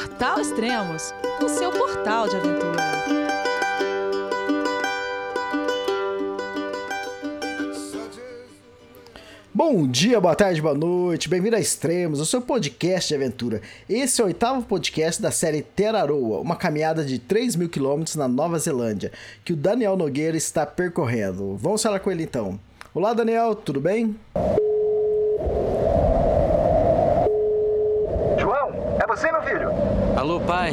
Portal Extremos, o seu portal de aventura. Bom dia, boa tarde, boa noite, bem-vindo a Extremos, o seu podcast de aventura. Esse é o oitavo podcast da série Teraroa, uma caminhada de 3 mil quilômetros na Nova Zelândia, que o Daniel Nogueira está percorrendo. Vamos falar com ele então. Olá, Daniel, tudo bem? você, meu filho? Alô, pai.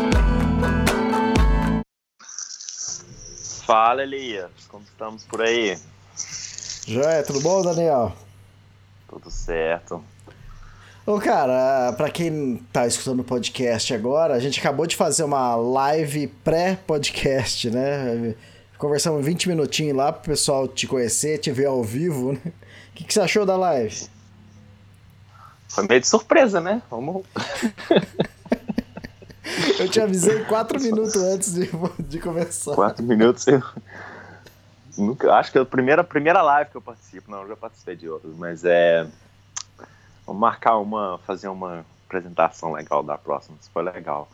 Fala, Elias. Como estamos por aí? Joia, tudo bom, Daniel? Tudo certo. Ô, cara, pra quem tá escutando o podcast agora, a gente acabou de fazer uma live pré-podcast, né? Conversamos 20 minutinhos lá pro pessoal te conhecer, te ver ao vivo, né? O que, que você achou da live? Foi meio de surpresa, né? Vamos. eu te avisei quatro minutos antes de, de começar. Quatro minutos eu. Nunca, acho que é a primeira, primeira live que eu participo, não, eu já participei de outras, mas é. Vamos marcar uma, fazer uma apresentação legal da próxima, isso foi legal.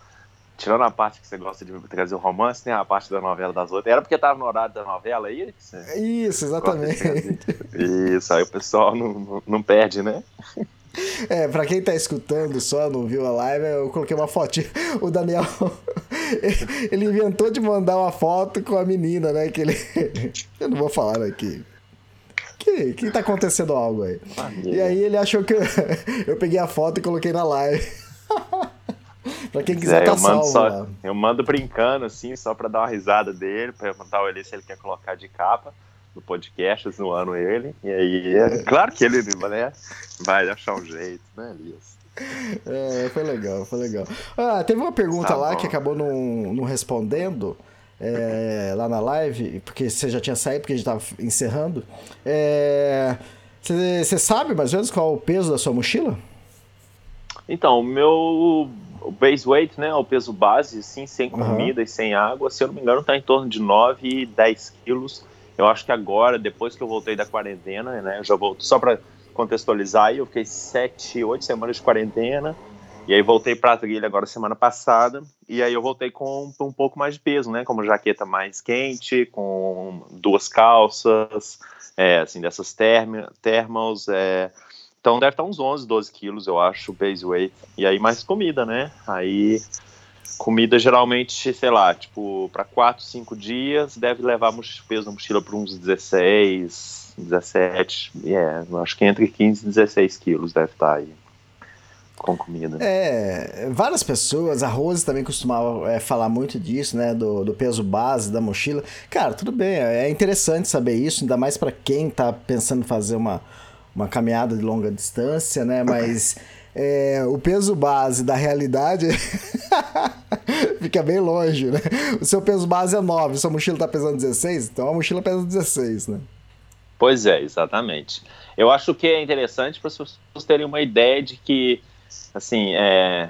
Tirando a parte que você gosta de trazer o romance, tem a parte da novela das outras. Era porque tava no horário da novela aí? Isso, exatamente. Isso, aí o pessoal não, não, não perde, né? É, pra quem tá escutando só, não viu a live, eu coloquei uma fotinha. O Daniel, ele inventou de mandar uma foto com a menina, né? Que ele. Eu não vou falar aqui. Que, que tá acontecendo algo aí? E aí ele achou que eu, eu peguei a foto e coloquei na live. pra quem quiser, é, tá eu mando salvo, só. Eu mando brincando, assim, só pra dar uma risada dele, pra perguntar ele se ele quer colocar de capa no podcast, zoando ele. E aí, é claro que ele né, vai achar um jeito, né, Elias? É, foi legal, foi legal. Ah, teve uma pergunta tá lá bom. que acabou não, não respondendo é, lá na live, porque você já tinha saído, porque a gente estava encerrando. Você é, sabe mais ou menos qual é o peso da sua mochila? Então, o meu base weight, né, o peso base, assim, sem comida uhum. e sem água, se eu não me engano, está em torno de 9, 10 quilos. Eu acho que agora, depois que eu voltei da quarentena, né, já volto só para contextualizar, eu fiquei sete, oito semanas de quarentena, e aí voltei para a trilha agora semana passada, e aí eu voltei com um pouco mais de peso, né, como jaqueta mais quente, com duas calças, é, assim, dessas term thermals, é, então deve estar uns 11, 12 quilos, eu acho, base weight, e aí mais comida, né, aí Comida geralmente, sei lá, tipo, para 4, 5 dias, deve levar peso na mochila para uns 16, 17, é, acho que entre 15 e 16 quilos deve estar aí com comida. É, várias pessoas, a Rose também costumava é, falar muito disso, né, do, do, peso base da mochila. Cara, tudo bem, é interessante saber isso, ainda mais para quem tá pensando em fazer uma, uma caminhada de longa distância, né, mas é, o peso base da realidade fica bem longe, né? O seu peso base é 9, sua mochila tá pesando 16, então a mochila pesa 16, né? Pois é, exatamente. Eu acho que é interessante para as pessoas terem uma ideia de que, assim, é,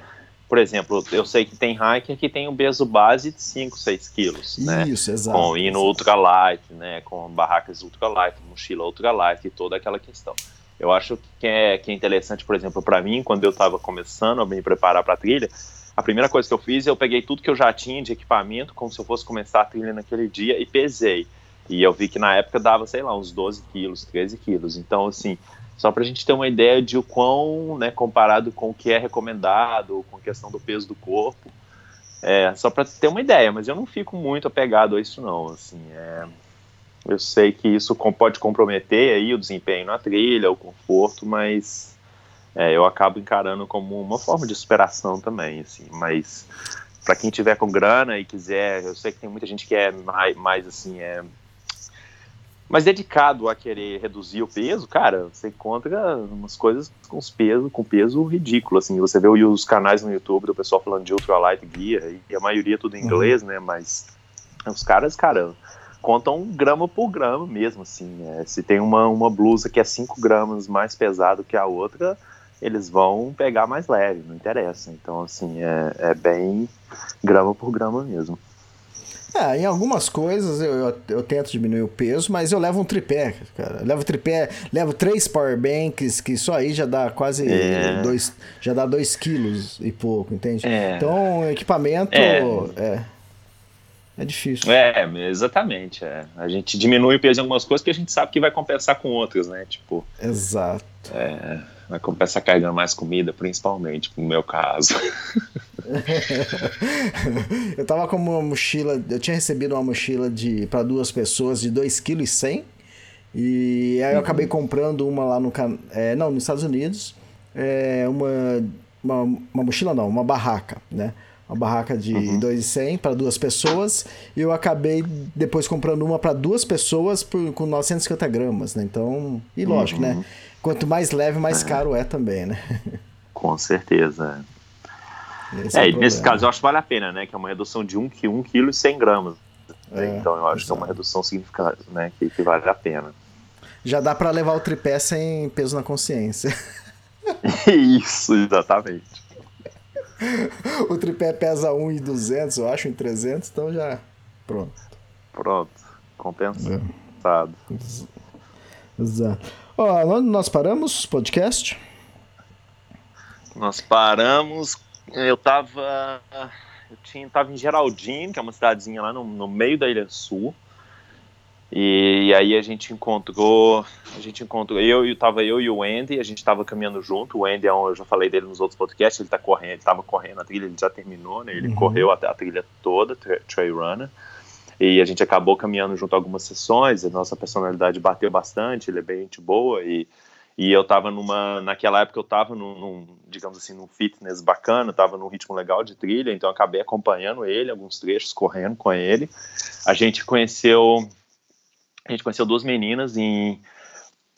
por exemplo, eu sei que tem hiker que tem um peso base de 5, 6 quilos, Isso, né? Isso, exato. Com hino ultralight, né? Com barracas ultralight, mochila ultralight e toda aquela questão. Eu acho que é, que é interessante, por exemplo, para mim, quando eu estava começando a me preparar para a trilha, a primeira coisa que eu fiz, eu peguei tudo que eu já tinha de equipamento, como se eu fosse começar a trilha naquele dia, e pesei. E eu vi que na época dava, sei lá, uns 12 quilos, 13 quilos. Então, assim, só para a gente ter uma ideia de o quão, né, comparado com o que é recomendado, com a questão do peso do corpo, é, só para ter uma ideia, mas eu não fico muito apegado a isso não, assim, é, eu sei que isso pode comprometer aí o desempenho na trilha, o conforto, mas é, eu acabo encarando como uma forma de superação também, assim. Mas para quem tiver com grana e quiser, eu sei que tem muita gente que é mais, mais assim, é Mas dedicado a querer reduzir o peso, cara, você encontra umas coisas com os peso, com peso ridículo, assim. Você vê os canais no YouTube do pessoal falando de ultralight gear, e a maioria é tudo em inglês, uhum. né? Mas os caras, cara, contam grama por grama mesmo, assim. É, se tem uma, uma blusa que é 5 gramas mais pesado que a outra, eles vão pegar mais leve, não interessa. Então, assim, é, é bem grama por grama mesmo. É, em algumas coisas eu, eu, eu, tento diminuir o peso, mas eu levo um tripé, cara. Eu levo tripé, levo três power banks, que só aí já dá quase é. dois, já dá dois quilos e pouco, entende? É. Então, equipamento é. É. difícil. É, exatamente. É. A gente diminui o peso em algumas coisas que a gente sabe que vai compensar com outras, né? Tipo. Exato. É, vai compensar carregando mais comida, principalmente, no meu caso. eu tava com uma mochila, eu tinha recebido uma mochila de para duas pessoas de 2,1 kg e aí eu uhum. acabei comprando uma lá no é, não, nos Estados Unidos, é, uma, uma, uma mochila não, uma barraca, né? Uma barraca de uhum. 2,100 para duas pessoas e eu acabei depois comprando uma para duas pessoas por, com 950 gramas, né? Então, e lógico, né? uhum. né? Quanto mais leve, mais é. caro é também, né? Com certeza. Esse é, é nesse caso eu acho que vale a pena, né? Que é uma redução de 1 kg, 1 kg e 100 gramas. É, então eu acho exato. que é uma redução significativa, né? Que, que vale a pena. Já dá para levar o tripé sem peso na consciência. Isso, exatamente. o tripé pesa 1,200, eu acho, em 300, então já. Pronto. Pronto. Compensado. É. Exato. Ó, onde nós paramos, podcast? Nós paramos eu tava. Eu tinha, tava em Geraldine, que é uma cidadezinha lá no, no meio da Ilha Sul. E, e, aí a gente encontrou, a gente encontrou, eu e tava eu e o Andy, a gente tava caminhando junto. O Andy é um, eu já falei dele nos outros podcasts, ele tá correndo, ele tava correndo a trilha, ele já terminou, né? Ele uhum. correu até a trilha toda, Trail Runner. E a gente acabou caminhando junto algumas sessões, a nossa personalidade bateu bastante, ele é bem gente boa e e eu tava numa. Naquela época eu tava num, num, digamos assim, num fitness bacana, tava num ritmo legal de trilha, então acabei acompanhando ele, alguns trechos, correndo com ele. A gente conheceu. A gente conheceu duas meninas em.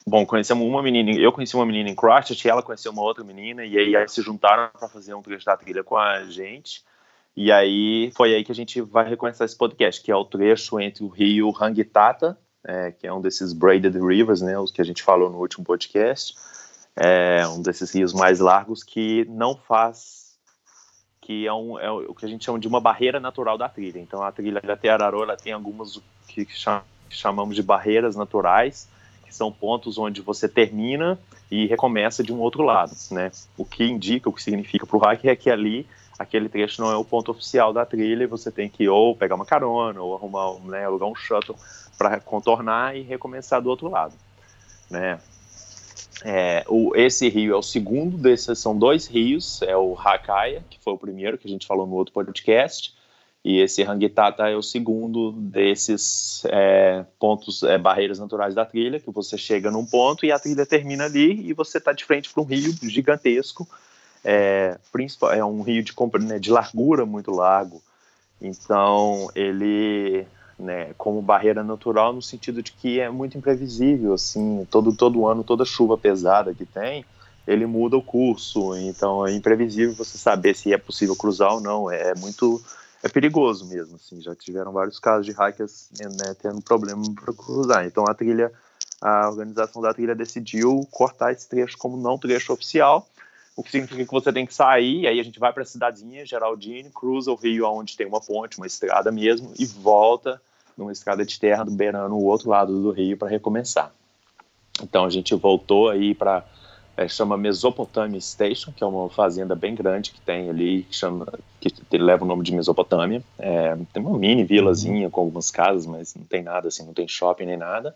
Bom, conhecemos uma menina, eu conheci uma menina em Christchurch, ela conheceu uma outra menina, e aí, aí se juntaram para fazer um trecho da trilha com a gente. E aí foi aí que a gente vai reconhecer esse podcast, que é o trecho entre o rio Rangitata é, que é um desses braided rivers, né, os que a gente falou no último podcast, é um desses rios mais largos que não faz, que é, um, é o que a gente chama de uma barreira natural da trilha. Então a trilha da Teararô, ela tem algumas que chamamos de barreiras naturais, que são pontos onde você termina e recomeça de um outro lado, né? O que indica, o que significa para o hiker é que ali aquele trecho não é o ponto oficial da trilha e você tem que ou pegar uma carona ou arrumar, né, alugar um shuttle para contornar e recomeçar do outro lado, né? É, o, esse rio é o segundo desses, são dois rios, é o Hakaya, que foi o primeiro que a gente falou no outro podcast, e esse Rangitata é o segundo desses é, pontos, é, barreiras naturais da trilha, que você chega num ponto e a trilha termina ali e você está de frente para um rio gigantesco, é, é um rio de, né, de largura muito largo, então ele né, como barreira natural no sentido de que é muito imprevisível, assim, todo todo ano toda chuva pesada que tem, ele muda o curso, então é imprevisível você saber se é possível cruzar ou não, é muito é perigoso mesmo, assim, já tiveram vários casos de hikers né, tendo problema para cruzar, então a trilha, a organização da trilha decidiu cortar esse trecho como não trecho oficial, o que significa que você tem que sair, aí a gente vai para a cidadezinha, Geraldine, cruza o rio onde tem uma ponte, uma estrada mesmo, e volta numa estrada de terra beirando o outro lado do rio para recomeçar. Então a gente voltou aí para é, chama Mesopotamia Station, que é uma fazenda bem grande que tem ali, que, chama, que leva o nome de Mesopotâmia. É, tem uma mini vilazinha com algumas casas, mas não tem nada assim, não tem shopping nem nada.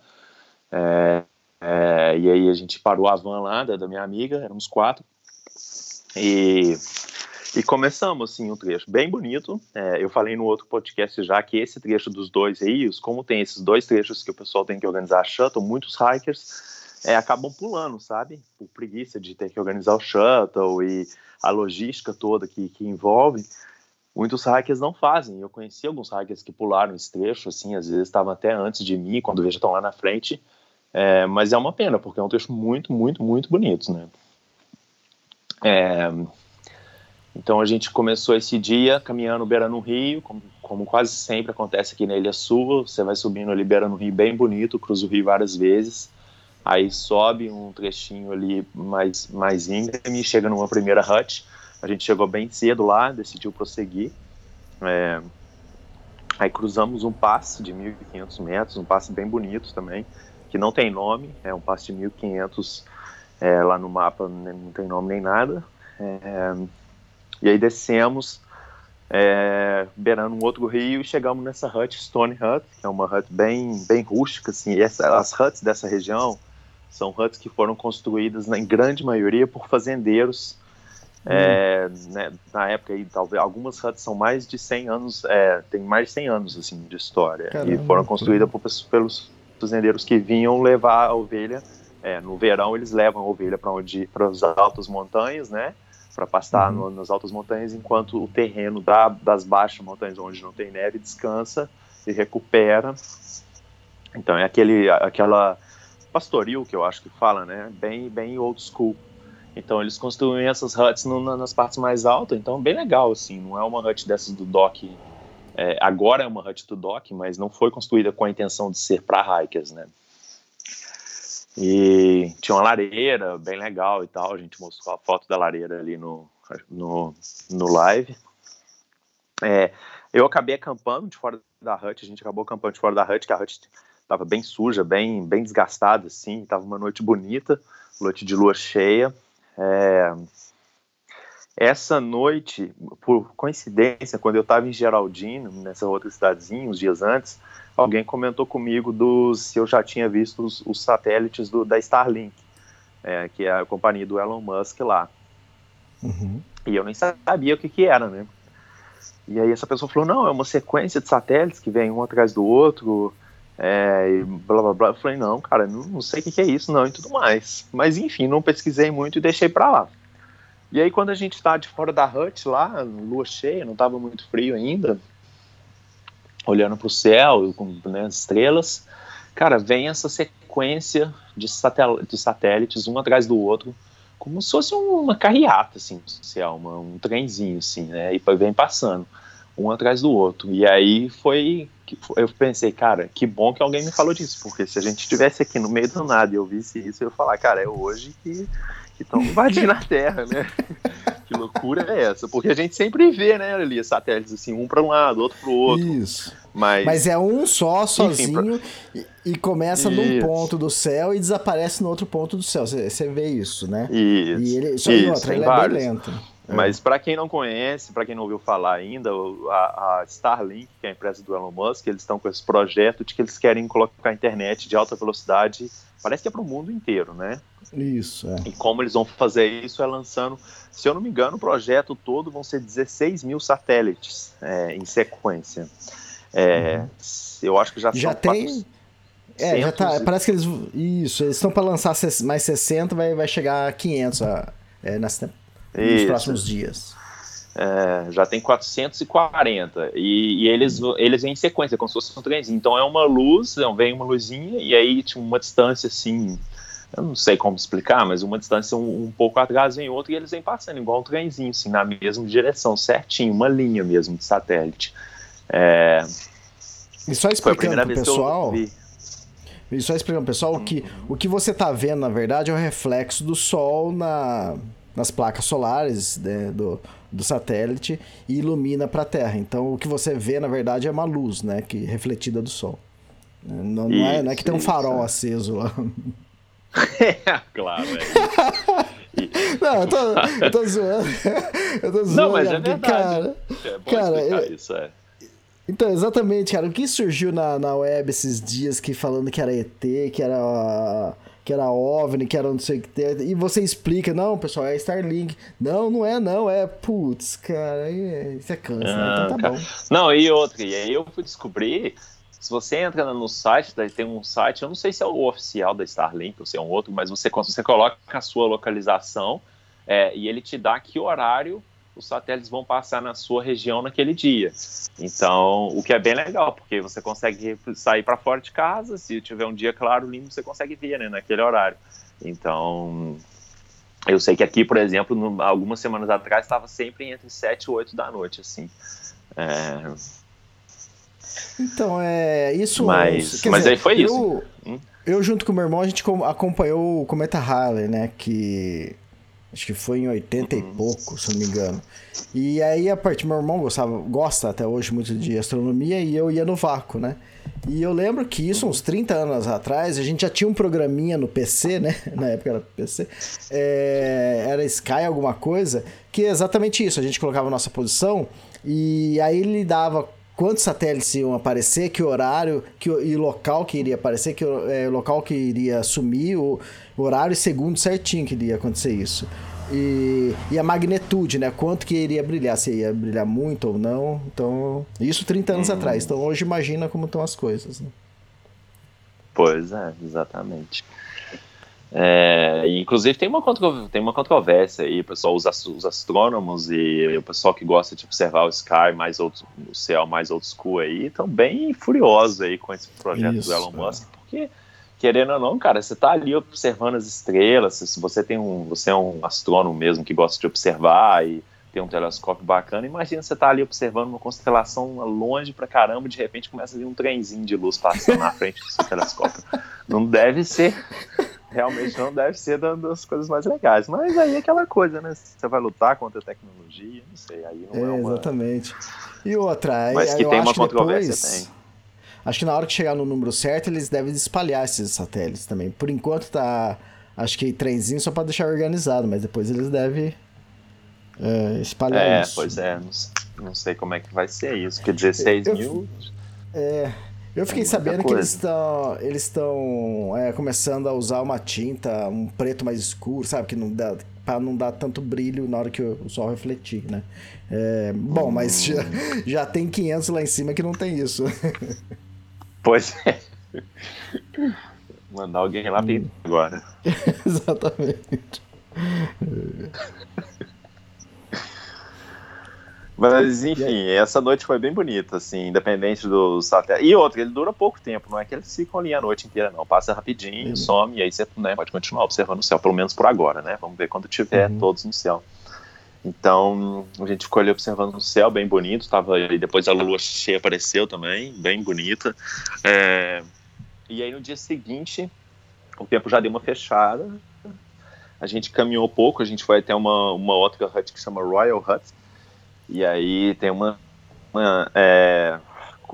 É, é, e aí a gente parou a van lá da, da minha amiga, éramos quatro, e e começamos, assim, um trecho bem bonito. É, eu falei no outro podcast já que esse trecho dos dois rios, como tem esses dois trechos que o pessoal tem que organizar shuttle, muitos hikers é, acabam pulando, sabe? Por preguiça de ter que organizar o shuttle e a logística toda que, que envolve. muitos hackers não fazem. Eu conheci alguns hackers que pularam esse trecho, assim, às vezes estavam até antes de mim, quando já estão lá na frente. É, mas é uma pena, porque é um trecho muito, muito, muito bonito, né? É, então a gente começou esse dia caminhando beirando o rio, como, como, quase sempre acontece aqui na Ilha Sul. Você vai subindo ali beirando o rio bem bonito, cruza o rio várias vezes. Aí sobe um trechinho ali mais, mais íngreme e chega numa primeira hut. A gente chegou bem cedo lá, decidiu prosseguir. É, aí cruzamos um passe de 1.500 metros, um passe bem bonito também, que não tem nome, é um passe de 1.500 é, lá no mapa, não tem nome nem nada. É, e aí descemos, é, beirando um outro rio e chegamos nessa hut, Stone Hut, que é uma hut bem, bem rústica, assim. Essa, as huts dessa região são huts que foram construídas, na, em grande maioria, por fazendeiros. É, né, na época, aí, talvez algumas huts são mais de 100 anos, é, tem mais de 100 anos assim de história Caramba, e foram construídas por, pelos fazendeiros que vinham levar a ovelha. É, no verão eles levam a ovelha para onde, para as altas montanhas, né? para pastar uhum. no, nas altas montanhas, enquanto o terreno da, das baixas montanhas, onde não tem neve, descansa e recupera. Então é aquele, aquela pastoril que eu acho que fala, né? Bem, bem old school. Então eles construem essas huts no, nas partes mais altas, então bem legal assim. Não é uma hut dessas do dock. É, agora é uma hut do dock, mas não foi construída com a intenção de ser para hikers, né? E tinha uma lareira bem legal e tal. A gente mostrou a foto da lareira ali no, no, no live. É, eu acabei acampando de fora da hut. A gente acabou acampando de fora da hut, que a hut estava bem suja, bem, bem desgastada, assim. Tava uma noite bonita, noite de lua cheia. É, essa noite, por coincidência, quando eu estava em Geraldino, nessa outra cidadezinha, uns dias antes, alguém comentou comigo dos se eu já tinha visto os, os satélites do, da Starlink, é, que é a companhia do Elon Musk lá. Uhum. E eu nem sabia o que, que era, né? E aí essa pessoa falou, não, é uma sequência de satélites que vem um atrás do outro, é, e blá blá blá. Eu falei, não, cara, não, não sei o que, que é isso, não, e tudo mais. Mas enfim, não pesquisei muito e deixei pra lá. E aí quando a gente está de fora da hut lá, lua cheia, não estava muito frio ainda, olhando para o céu, com né, estrelas, cara, vem essa sequência de, satel de satélites, um atrás do outro, como se fosse uma carreata, assim, céu, uma, um trenzinho, assim, né, e vem passando, um atrás do outro. E aí foi, eu pensei, cara, que bom que alguém me falou disso, porque se a gente estivesse aqui no meio do nada e eu visse isso, eu ia falar, cara, é hoje que estão invadindo a Terra, né? que loucura é essa? Porque a gente sempre vê, né, ali, satélites assim, um para um lado, outro para o outro. Isso. Mas... Mas é um só, sozinho, Enfim, pra... e, e, começa isso. num ponto do céu e desaparece no outro ponto do céu. Você vê isso, né? Isso. E ele, só isso, outra, ele vários. é bem lento. É. Mas para quem não conhece, para quem não ouviu falar ainda, a, a, Starlink, que é a empresa do Elon Musk, eles estão com esse projeto de que eles querem colocar a internet de alta velocidade, parece que é para o mundo inteiro, né? Isso, é. E como eles vão fazer isso é lançando, se eu não me engano, o projeto todo vão ser 16 mil satélites é, em sequência. É, uhum. Eu acho que já, já tem. É, já tá. Parece que eles. Isso, eles estão para lançar mais 60, vai, vai chegar a 500 é, nas, nos isso. próximos dias. É, já tem 440 e, e, eles, eles vêm em sequência, como se fosse um trenzinho. Então é uma luz, vem uma luzinha e aí tinha uma distância assim eu não sei como explicar, mas uma distância um, um, pouco atrás vem outra e eles vêm passando igual um trenzinho, assim, na mesma direção, certinho, uma linha mesmo de satélite. É... E só explicando pro pessoal... E só explicando pro pessoal, uhum. que o que você tá vendo, na verdade, é o reflexo do Sol na, nas placas solares né, do, do satélite e ilumina para a Terra. Então, o que você vê, na verdade, é uma luz, né, que refletida do Sol. Não, não, é, não é que tem um farol isso. aceso lá. claro, é. Não, eu tô, eu tô zoando. Eu tô zoando. Não, mas é verdade. Cara, é bom cara, eu, isso, é. Então, exatamente, cara. O que surgiu na, na web esses dias que falando que era ET, que era que era OVNI, que era não sei o que tem. E você explica, não, pessoal, é Starlink. Não, não é, não, é putz, cara, isso é câncer, ah, né? então tá cara. bom. Não, e outra, e aí eu fui descobrir se você entra no site, tem um site, eu não sei se é o oficial da Starlink ou se é um outro, mas você, você coloca a sua localização é, e ele te dá que horário os satélites vão passar na sua região naquele dia. Então, o que é bem legal, porque você consegue sair para fora de casa, se tiver um dia claro, lindo, você consegue ver, né, naquele horário. Então, eu sei que aqui, por exemplo, no, algumas semanas atrás, estava sempre entre 7 e 8 da noite, assim. É... Então, é. Isso. Mas, mas dizer, aí foi eu, isso. Hum? Eu, junto com o meu irmão, a gente acompanhou o Cometa Halley, né? Que. Acho que foi em 80 uhum. e pouco, se não me engano. E aí, a parte. Meu irmão gostava, gosta até hoje muito de astronomia e eu ia no vácuo, né? E eu lembro que isso, uns 30 anos atrás, a gente já tinha um programinha no PC, né? Na época era PC. É, era Sky alguma coisa, que é exatamente isso. A gente colocava a nossa posição e aí ele dava quantos satélites iam aparecer, que horário que, e local que iria aparecer, que é, local que iria sumir, o horário e segundo certinho que iria acontecer isso. E, e, a magnitude, né? Quanto que iria brilhar, se ia brilhar muito ou não. Então, isso 30 anos hum. atrás. Então, hoje imagina como estão as coisas. Né? Pois é, exatamente. É, inclusive tem uma, tem uma controvérsia aí, pessoal, os, os astrônomos e o pessoal que gosta de observar o Sky, mais outro, o céu mais old school aí, estão bem furiosos aí com esse projeto Isso, do Elon Musk, é. porque querendo ou não, cara, você está ali observando as estrelas, se você tem um, você é um astrônomo mesmo que gosta de observar e tem um telescópio bacana, imagina você tá ali observando uma constelação longe pra caramba, e de repente começa a vir um trenzinho de luz passando na frente do seu telescópio. Não deve ser realmente não deve ser das coisas mais legais. Mas aí é aquela coisa, né? Você vai lutar contra a tecnologia, não sei, aí não é, é uma... Exatamente. E outra, Mas que tem uma controvérsia, depois, tem. Acho que na hora que chegar no número certo, eles devem espalhar esses satélites também. Por enquanto tá, acho que trenzinho só para deixar organizado, mas depois eles devem é, espalhar é, isso. É, pois é, não, não, sei como é que vai ser isso, porque 16 eu, mil... É, eu fiquei é sabendo que eles estão eles estão é, começando a usar uma tinta, um preto mais escuro, sabe? Que não dá para não dar tanto brilho na hora que o, sol refletir, né? É, bom, hum. mas já, já tem 500 lá em cima que não tem isso. Pois é. Mandar alguém lá hum. agora. Exatamente. Mas enfim, essa noite foi bem bonita, assim, independente do satélite. E outra, ele dura pouco tempo, não é que eles ficam ali a noite inteira, não. Passa rapidinho, uhum. some, e aí você né, pode continuar observando o céu, pelo menos por agora, né? Vamos ver quando tiver uhum. todos no céu. Então, a gente ficou ali observando o céu, bem bonito, tava ali, depois a lua cheia apareceu também, bem bonita. É... E aí no dia seguinte, o tempo já deu uma fechada, a gente caminhou pouco, a gente foi até uma, uma outra hut que chama Royal Hut, e aí tem uma. uma é,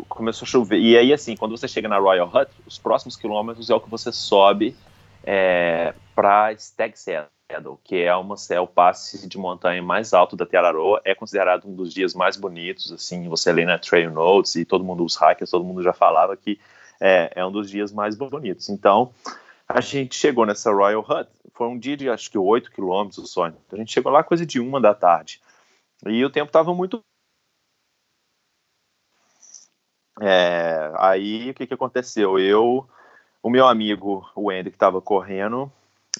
começou a chover. E aí, assim, quando você chega na Royal Hut, os próximos quilômetros é o que você sobe é, para Stag Saddle, que é, uma, é o passe de montanha mais alto da Tiararoa. É considerado um dos dias mais bonitos. Assim, você lê na Trail Notes e todo mundo, os hackers, todo mundo já falava que é, é um dos dias mais bonitos. Então, a gente chegou nessa Royal Hut. Foi um dia de acho que 8 quilômetros só. Então, a gente chegou lá coisa de uma da tarde. E o tempo estava muito. É, aí o que, que aconteceu? Eu, o meu amigo, o Andy, que estava correndo,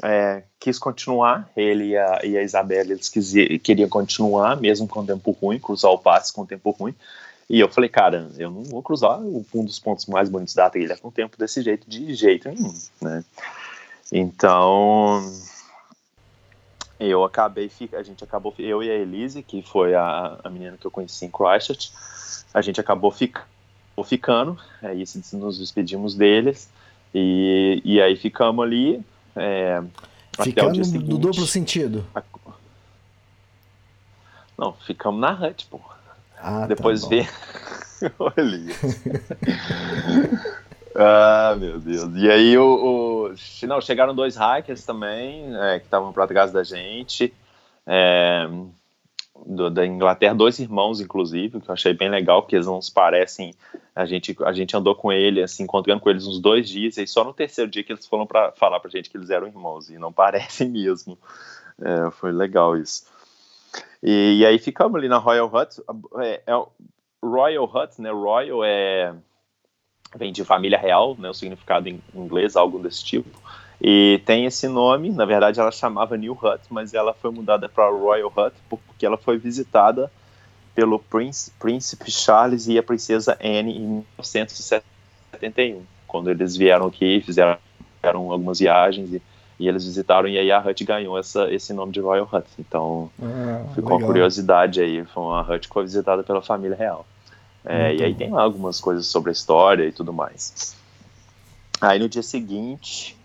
é, quis continuar, ele e a, e a Isabela, eles queriam continuar, mesmo com tempo ruim, cruzar o passe com tempo ruim. E eu falei, cara, eu não vou cruzar um dos pontos mais bonitos da trilha com tempo desse jeito, de jeito nenhum, né? Então, eu acabei, a gente acabou, eu e a Elise, que foi a, a menina que eu conheci em Christchurch, a gente acabou fica, ficando, aí nos despedimos deles, e, e aí ficamos ali. É, ficando no duplo sentido? A, não, ficamos na hut, pô. Ah, tá Depois tá ver. Olha Ah, meu Deus. E aí, o, o... Não, chegaram dois hackers também, é, que estavam para trás da gente, é, do, da Inglaterra, dois irmãos, inclusive, que eu achei bem legal, porque eles não se parecem. A gente, a gente andou com ele, assim, encontrando com eles uns dois dias, e só no terceiro dia que eles foram para falar pra gente que eles eram irmãos, e não parecem mesmo. É, foi legal isso. E, e, aí ficamos ali na Royal Hut. É, é, Royal Hut, né? Royal é vem de família real, né, o significado em inglês, algo desse tipo. E tem esse nome, na verdade ela chamava New Hut, mas ela foi mudada para Royal Hut porque ela foi visitada pelo Prince, Príncipe Charles e a Princesa Anne em 1971, quando eles vieram aqui, fizeram, fizeram algumas viagens e, e, eles visitaram e aí a Hut ganhou essa, esse nome de Royal Hut. Então ah, ficou legal. uma curiosidade aí, foi uma Hut que foi visitada pela família real. É, e aí tem lá algumas coisas sobre a história e tudo mais. Aí no dia seguinte,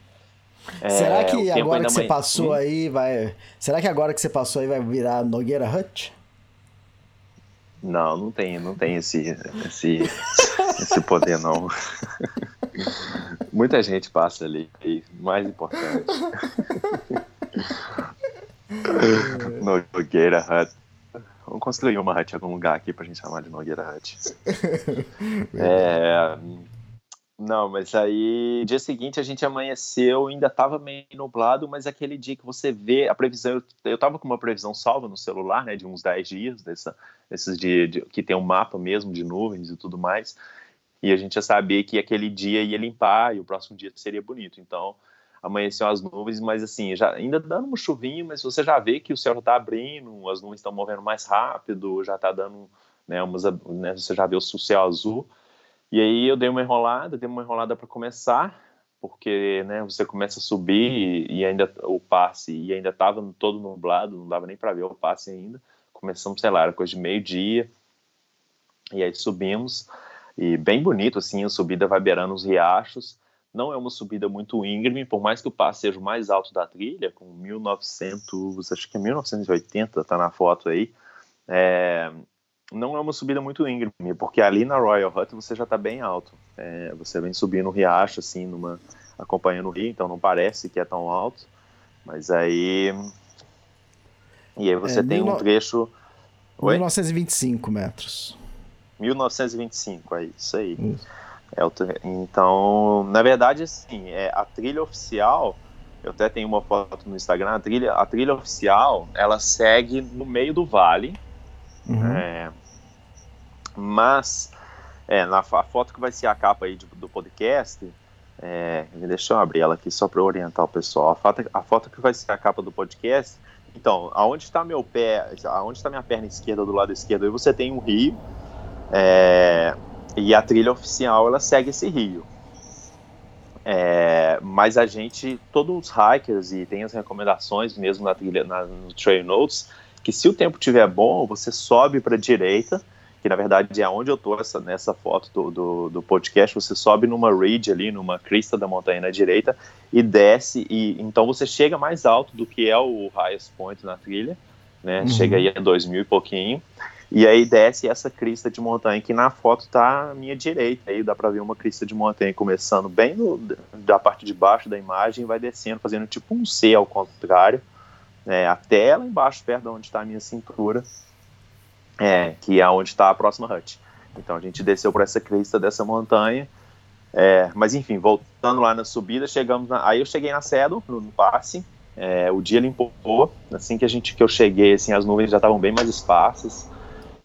é, será que agora que você passou hum? aí vai. Será que agora que você passou aí vai virar Nogueira Hut? Não, não tem, não tem esse, esse, esse poder não. Muita gente passa ali, mais importante. Nogueira Hut. Vamos construir uma hut em algum lugar aqui pra gente chamar de Nogueira Hut. é, não, mas aí, dia seguinte a gente amanheceu, ainda tava meio nublado, mas aquele dia que você vê a previsão, eu, eu tava com uma previsão salva no celular, né, de uns 10 dias, dessa, desses dias de, que tem um mapa mesmo de nuvens e tudo mais, e a gente já sabia que aquele dia ia limpar e o próximo dia seria bonito, então amanheceu as nuvens, mas assim, já ainda dando uma chuvinha, mas você já vê que o céu já tá abrindo, as nuvens estão movendo mais rápido, já tá dando, né, umas, né, você já vê o céu azul, e aí eu dei uma enrolada, dei uma enrolada para começar, porque né, você começa a subir e, e ainda o passe e ainda estava todo nublado, não dava nem para ver o passe ainda. Começamos, sei lá, era coisa de meio-dia. E aí subimos e bem bonito assim, a subida vai beirando os riachos. Não é uma subida muito íngreme, por mais que o passe seja o mais alto da trilha, com 1900, acho que é 1980, tá na foto aí. É, não é uma subida muito íngreme, porque ali na Royal Hut você já está bem alto. É, você vem subindo o riacho, assim, numa, acompanhando o rio, então não parece que é tão alto. Mas aí. E aí você é, tem um trecho. Oi? 1925 metros. 1925, é isso aí. Isso. É o, então, na verdade, assim, é, a trilha oficial, eu até tenho uma foto no Instagram, a trilha, a trilha oficial, ela segue no meio do vale, Uhum. É, mas, é, na a foto que vai ser a capa aí do, do podcast, é, deixa eu abrir ela aqui só para orientar o pessoal. A foto, a foto que vai ser a capa do podcast, então, aonde está meu pé, aonde está minha perna esquerda do lado esquerdo, aí você tem um rio, é, e a trilha oficial ela segue esse rio. É, mas a gente, todos os hikers e tem as recomendações mesmo na trilha, na, no Trail Notes, que se o tempo estiver bom, você sobe para a direita, que na verdade é onde eu estou essa, nessa foto do, do, do, podcast, você sobe numa ridge ali, numa crista da montanha na direita, e desce, e então você chega mais alto do que é o highest point na trilha, né, uhum. chega aí a dois mil e pouquinho, e aí desce essa crista de montanha, que na foto tá à minha direita, aí dá para ver uma crista de montanha começando bem no, da parte de baixo da imagem, vai descendo, fazendo tipo um C ao contrário, é, até lá embaixo, perto de onde está a minha cintura, é, que é onde está a próxima hut. Então a gente desceu por essa crista dessa montanha. É, mas enfim, voltando lá na subida, chegamos na, aí eu cheguei na Cedo, no, no passe. É, o dia limpou. Assim que a gente que eu cheguei, assim, as nuvens já estavam bem mais esparsas.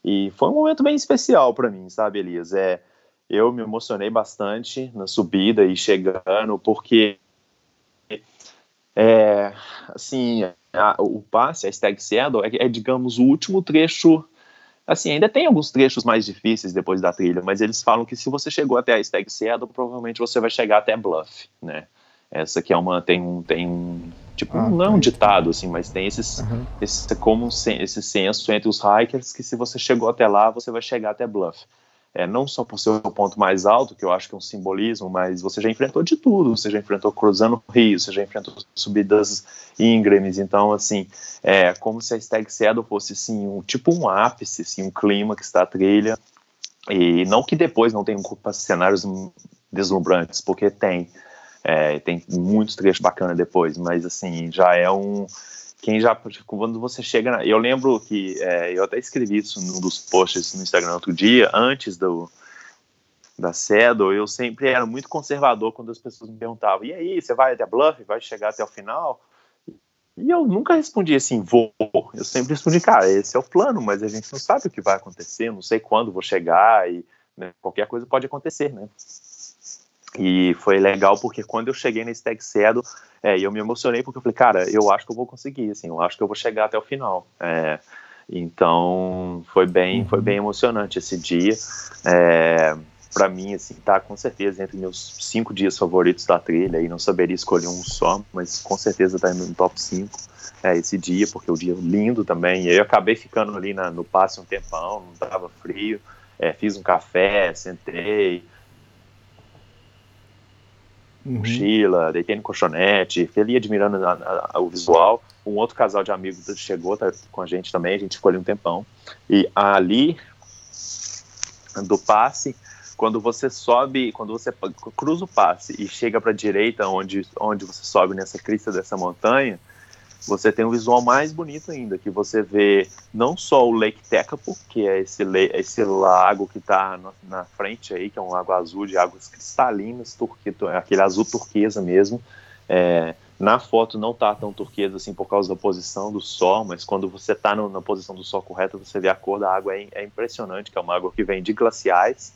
E foi um momento bem especial para mim, sabe, Elias? É, eu me emocionei bastante na subida e chegando, porque é, assim, a, o passe, a Stag Saddle, é, é, digamos, o último trecho. Assim, ainda tem alguns trechos mais difíceis depois da trilha, mas eles falam que se você chegou até a Stag Saddle, provavelmente você vai chegar até Bluff, né? Essa aqui é uma tem um tem um tipo ah, não é um ditado assim, mas tem esses uhum. esse como um, esse senso entre os hikers que se você chegou até lá, você vai chegar até Bluff. É, não só por ser o ponto mais alto, que eu acho que é um simbolismo, mas você já enfrentou de tudo, você já enfrentou cruzando o rio, você já enfrentou subidas íngremes, então, assim, é como se a Stag Saddle fosse, assim, um, tipo um ápice, assim, um clima que está a trilha, e não que depois não tenham cenários deslumbrantes, porque tem, é, tem muitos trechos bacanas depois, mas, assim, já é um quem já quando você chega na, eu lembro que é, eu até escrevi isso num dos posts no Instagram outro dia antes do da Cedo eu sempre era muito conservador quando as pessoas me perguntavam e aí você vai até Bluff? Vai chegar até o final? E eu nunca respondi assim vou. Eu sempre respondi cara esse é o plano mas a gente não sabe o que vai acontecer não sei quando vou chegar e né, qualquer coisa pode acontecer né E foi legal porque quando eu cheguei na Stag Cedo, é, eu me emocionei porque eu falei, cara, eu acho que eu vou conseguir, assim, eu acho que eu vou chegar até o final. É, então foi bem, foi bem emocionante esse dia. É, para mim, assim, tá com certeza entre meus cinco dias favoritos da trilha, e não saberia escolher um só, mas com certeza tá no top 5 é, esse dia, porque é um dia lindo também. E eu acabei ficando ali na, no passe um tempão, não tava frio, é, fiz um café, sentei, uhum. mochila, deitei no colchonete, ali admirando a, a, a, o visual. Um outro casal de amigos chegou tá, com a gente também, a gente ficou ali um tempão. E ali, do passe, quando você sobe, quando você cruza o passe e chega para a direita, onde, onde você sobe nessa crista dessa montanha, você tem um visual mais bonito ainda, que você vê não só o Lake Tekapo, que é esse, esse lago que está na frente aí, que é um lago azul de águas cristalinas, aquele azul turquesa mesmo. É, na foto não tá tão turquesa assim por causa da posição do sol, mas quando você está na posição do sol correta, você vê a cor da água, é, é impressionante, que é uma água que vem de glaciais,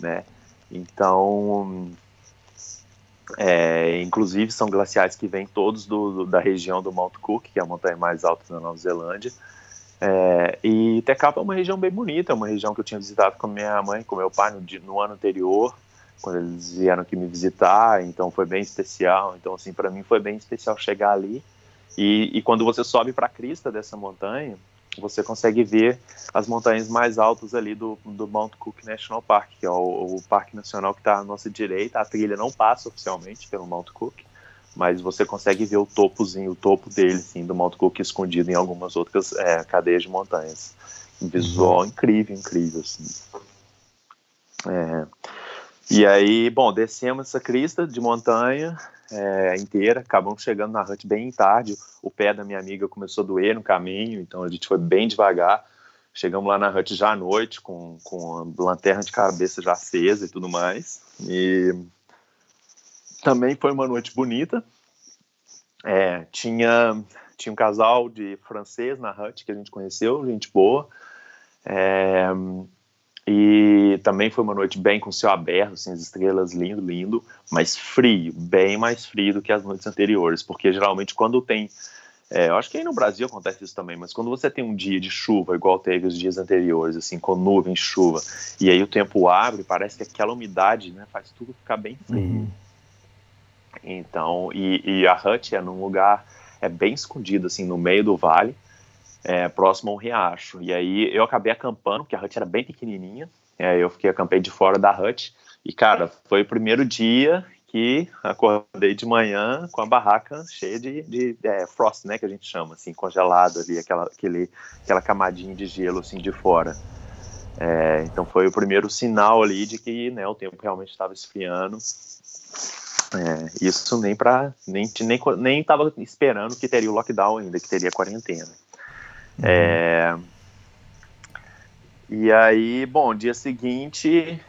né? Então, é, inclusive são glaciais que vêm todos do, do, da região do Mount Cook, que é a montanha mais alta da Nova Zelândia. É, e Tecapa é uma região bem bonita, é uma região que eu tinha visitado com minha mãe, com meu pai no, no ano anterior, quando eles vieram aqui me visitar, então foi bem especial. Então, assim, para mim foi bem especial chegar ali. E, e quando você sobe para a crista dessa montanha, você consegue ver as montanhas mais altas ali do, do Mount Cook National Park, que é o, o parque nacional que está à nossa direita. A trilha não passa oficialmente pelo Mount Cook, mas você consegue ver o topozinho, o topo dele, assim, do Mount Cook escondido em algumas outras é, cadeias de montanhas. Um visual uhum. incrível, incrível, assim. É. E aí, bom, descemos essa crista de montanha, é, inteira. Acabamos chegando na hut bem tarde. O pé da minha amiga começou a doer no caminho, então a gente foi bem devagar. Chegamos lá na hut já à noite, com, com a lanterna de cabeça já acesa e tudo mais. E também foi uma noite bonita. É, tinha, tinha um casal de francês na hut que a gente conheceu, gente boa. É, e também foi uma noite bem com céu aberto, assim, as estrelas lindo, lindo, mas frio, bem mais frio do que as noites anteriores, porque geralmente quando tem, é, eu acho que aí no Brasil acontece isso também, mas quando você tem um dia de chuva, igual teve os dias anteriores, assim, com nuvem, chuva, e aí o tempo abre, parece que aquela umidade, né, faz tudo ficar bem frio. Uhum. Então, e, e a hut é num lugar, é bem escondido, assim, no meio do vale, é, próximo a um riacho. E aí eu acabei acampando, porque a hut era bem pequenininha. É, eu fiquei acampei de fora da hut. E, cara, foi o primeiro dia que acordei de manhã com a barraca cheia de, de é, frost, né, que a gente chama, assim, congelado ali, aquela, aquele, aquela camadinha de gelo, assim, de fora. É, então foi o primeiro sinal ali de que, né, o tempo realmente estava esfriando. É, isso nem para nem nem nem estava esperando que teria o lockdown ainda, que teria quarentena. É, e aí, bom, dia seguinte,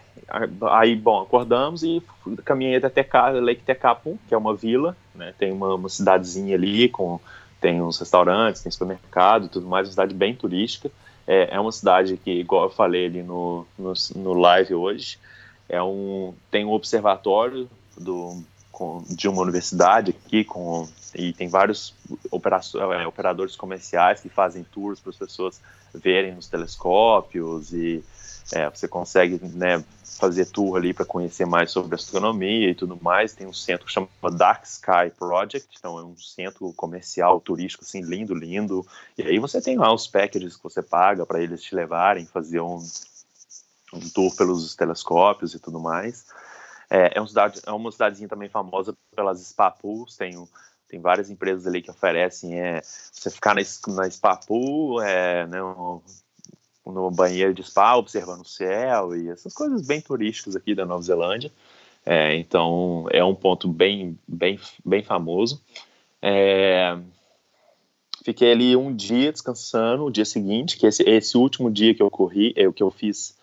aí, bom, acordamos e caminhei até Lake Tecapun, que é uma vila, né, tem uma, uma, cidadezinha ali, com, tem uns restaurantes, tem supermercado tudo mais, uma cidade bem turística. É, é uma cidade que, igual eu falei ali no, no, no live hoje, é um, tem um observatório do, com, de uma universidade aqui com e tem vários é, operadores comerciais que fazem tours para as pessoas verem os telescópios e é, você consegue né, fazer tour ali para conhecer mais sobre astronomia e tudo mais. Tem um centro que chama Dark Sky Project, então é um centro comercial turístico assim lindo, lindo. E aí você tem lá os packages que você paga para eles te levarem, fazer um, um tour pelos telescópios e tudo mais. É, é, uma cidade, é uma cidadezinha também famosa pelas spa pools, tem, tem várias empresas ali que oferecem é, você ficar na, na spa pool, é, né, no, no, banheiro de spa, observando o céu e essas coisas bem turísticas aqui da Nova Zelândia. É, então é um ponto bem, bem, bem famoso. É, fiquei ali um dia descansando, o dia seguinte, que esse, esse último dia que eu corri, é o que eu fiz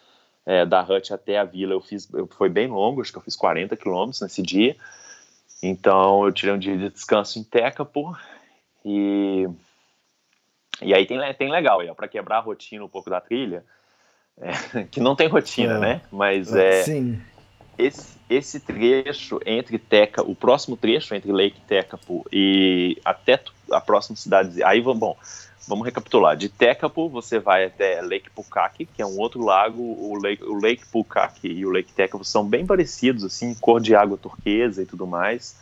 é, da Hut até a vila, eu fiz, eu, foi bem longo, acho que eu fiz 40 quilômetros nesse dia. Então eu tirei um dia de descanso em Tecapo e e aí tem, tem legal, para quebrar a rotina um pouco da trilha, é, que não tem rotina, é. né? Mas é, Sim. esse, esse trecho entre Teca, o próximo trecho entre Lake Tecapo e até a próxima cidade, aí bom, vamos recapitular. De Tecapo você vai até Lake Pukaki, que é um outro lago. O Lake, o Lake Pukaki e o Lake Tecapo são bem parecidos, assim, cor de água turquesa e tudo mais.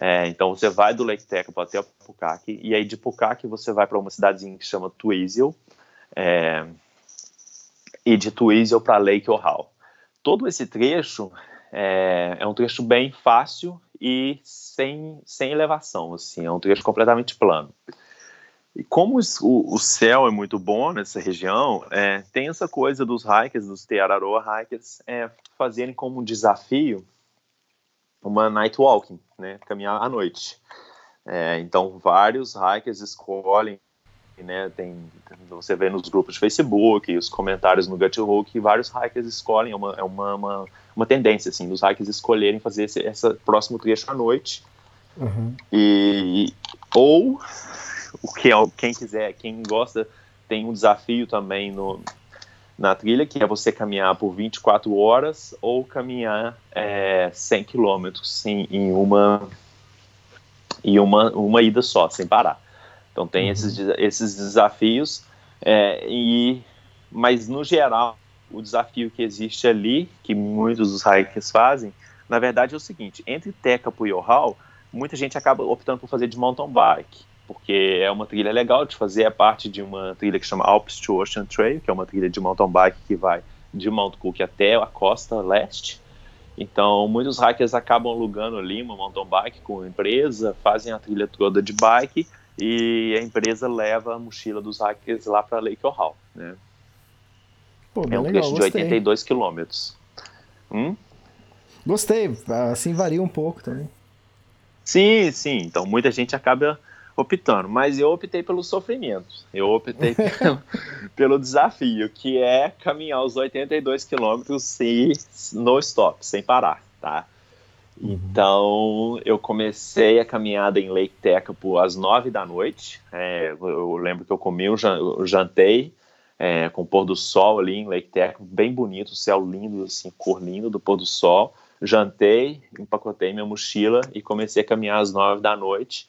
É, então você vai do Lake Tecapo até Pukaki, e aí de Pukaki você vai para uma cidadezinha que chama Twizel, é, e de Twizel para Lake Ohau. Todo esse trecho é, é, um trecho bem fácil e sem, sem elevação, assim, é um trecho completamente plano. E como o, o céu é muito bom nessa região, é, tem essa coisa dos hikers, dos Teararoa hikers, é, fazerem como um desafio uma night walking, né, caminhar à noite. É, então, vários hikers escolhem né? Tem, você vê nos grupos de Facebook, os comentários no Guthook, vários hikers escolhem, é uma, é uma, uma, uma tendência, assim, dos hikers escolherem fazer esse essa próximo trecho à noite. Uhum. E, ou, o que é, quem quiser, quem gosta, tem um desafio também no, na trilha, que é você caminhar por 24 horas ou caminhar é, 100 quilômetros em, em, uma, em uma, uma ida só, sem parar. Então tem uhum. esses, esses desafios, é, e, mas no geral, o desafio que existe ali, que muitos dos hikers fazem, na verdade é o seguinte, entre Tecapo e Ohal, muita gente acaba optando por fazer de mountain bike, porque é uma trilha legal de fazer, é parte de uma trilha que chama Alps to Ocean Trail, que é uma trilha de mountain bike que vai de Mount Cook até a costa leste, então, muitos hikers acabam alugando ali uma mountain bike com a empresa, fazem a trilha toda de bike e a empresa leva a mochila dos hackers lá para Lake Ohio, né? Pô, é um legal, trecho de 82 quilômetros. Hum? Gostei, assim varia um pouco também. Sim, sim, então muita gente acaba optando, mas eu optei pelo sofrimento, eu optei pelo, pelo desafio, que é caminhar os 82 quilômetros no stop, sem parar, tá? Uhum. Então, eu comecei a caminhada em Lake Tecapo às nove da noite. É, eu lembro que eu comi, eu jantei é, com o pôr do sol ali em Lake Tecapo, bem bonito, céu lindo, assim, cor lindo do pôr do sol. Jantei, empacotei minha mochila e comecei a caminhar às nove da noite.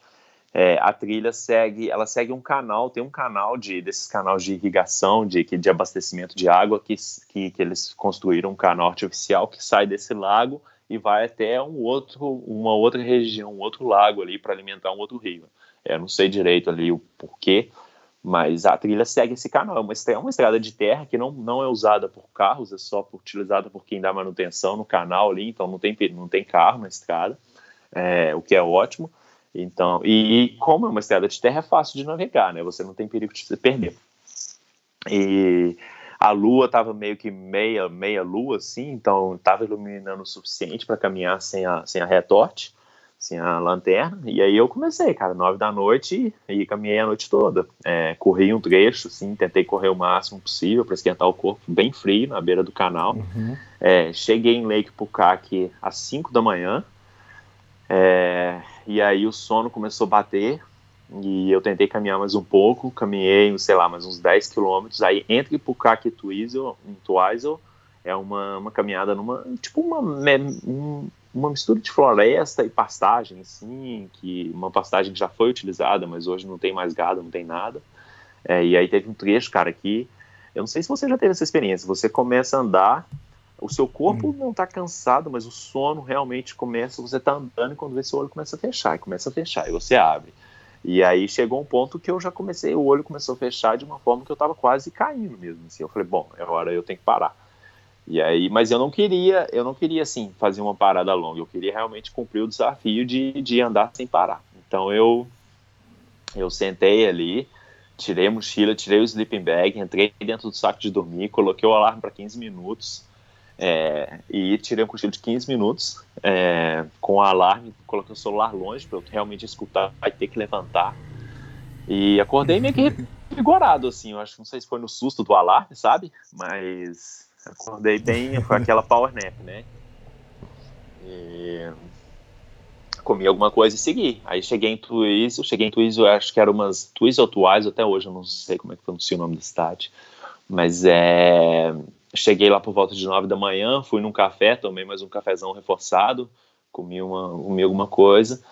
É, a trilha segue, ela segue um canal, tem um canal de desses canais de irrigação, de, de abastecimento de água que, que, que eles construíram um canal artificial que sai desse lago e vai até um outro, uma outra região, um outro lago ali para alimentar um outro rio. Eu não sei direito ali o porquê, mas a trilha segue esse canal. É uma, é uma estrada de terra que não, não é usada por carros, é só utilizada por quem dá manutenção no canal ali, então não tem, não tem carro na estrada, é, o que é ótimo. Então, e, e, como é uma estrada de terra, é fácil de navegar, né? Você não tem perigo de se perder. E a lua estava meio que meia, meia lua, assim, então estava iluminando o suficiente para caminhar sem a, sem a retorte, sem a lanterna. E aí eu comecei, cara, nove da noite e, e caminhei a noite toda. É, corri um trecho, assim, tentei correr o máximo possível para esquentar o corpo, bem frio, na beira do canal. Uhum. É, cheguei em Lake Pukaki às 5 da manhã. É, e aí o sono começou a bater, e eu tentei caminhar mais um pouco, caminhei, sei lá, mais uns 10 quilômetros. Aí entre Pukak e Twizel, em Twizel, é uma, uma caminhada numa, tipo uma, uma mistura de floresta e pastagem, assim, que uma pastagem que já foi utilizada, mas hoje não tem mais gado, não tem nada. É, e aí teve um trecho, cara, que eu não sei se você já teve essa experiência, você começa a andar, o seu corpo hum. não está cansado, mas o sono realmente começa, você está andando e quando vê seu olho começa a fechar, e começa a fechar, e você abre. E aí chegou um ponto que eu já comecei, o olho começou a fechar de uma forma que eu estava quase caindo mesmo. Assim. Eu falei, bom, é hora eu tenho que parar. E aí, mas eu não queria, eu não queria assim fazer uma parada longa. Eu queria realmente cumprir o desafio de, de andar sem parar. Então eu eu sentei ali, tirei a mochila, tirei o sleeping bag, entrei dentro do saco de dormir, coloquei o alarme para 15 minutos é, e tirei um cochilo de 15 minutos é, com o alarme, coloquei o celular longe para eu realmente escutar, vai ter que levantar. E acordei meio que revigorado, assim. Eu acho não sei se foi no susto do alarme, sabe? Mas acordei bem com aquela power nap, né? E comi alguma coisa e segui. Aí cheguei em Twizel, cheguei em Twizel, acho que era umas Twizel ou até hoje eu não sei como é que pronuncia o nome da cidade. Mas é cheguei lá por volta de nove da manhã, fui num café, tomei mais um cafezão reforçado, comi, uma, comi alguma coisa,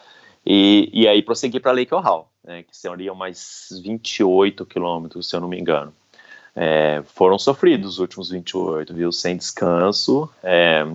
e, e aí prossegui para Lake Ohio, né, que seriam mais 28 quilômetros, se eu não me engano. É, foram sofridos os últimos 28, viu? Sem descanso, é,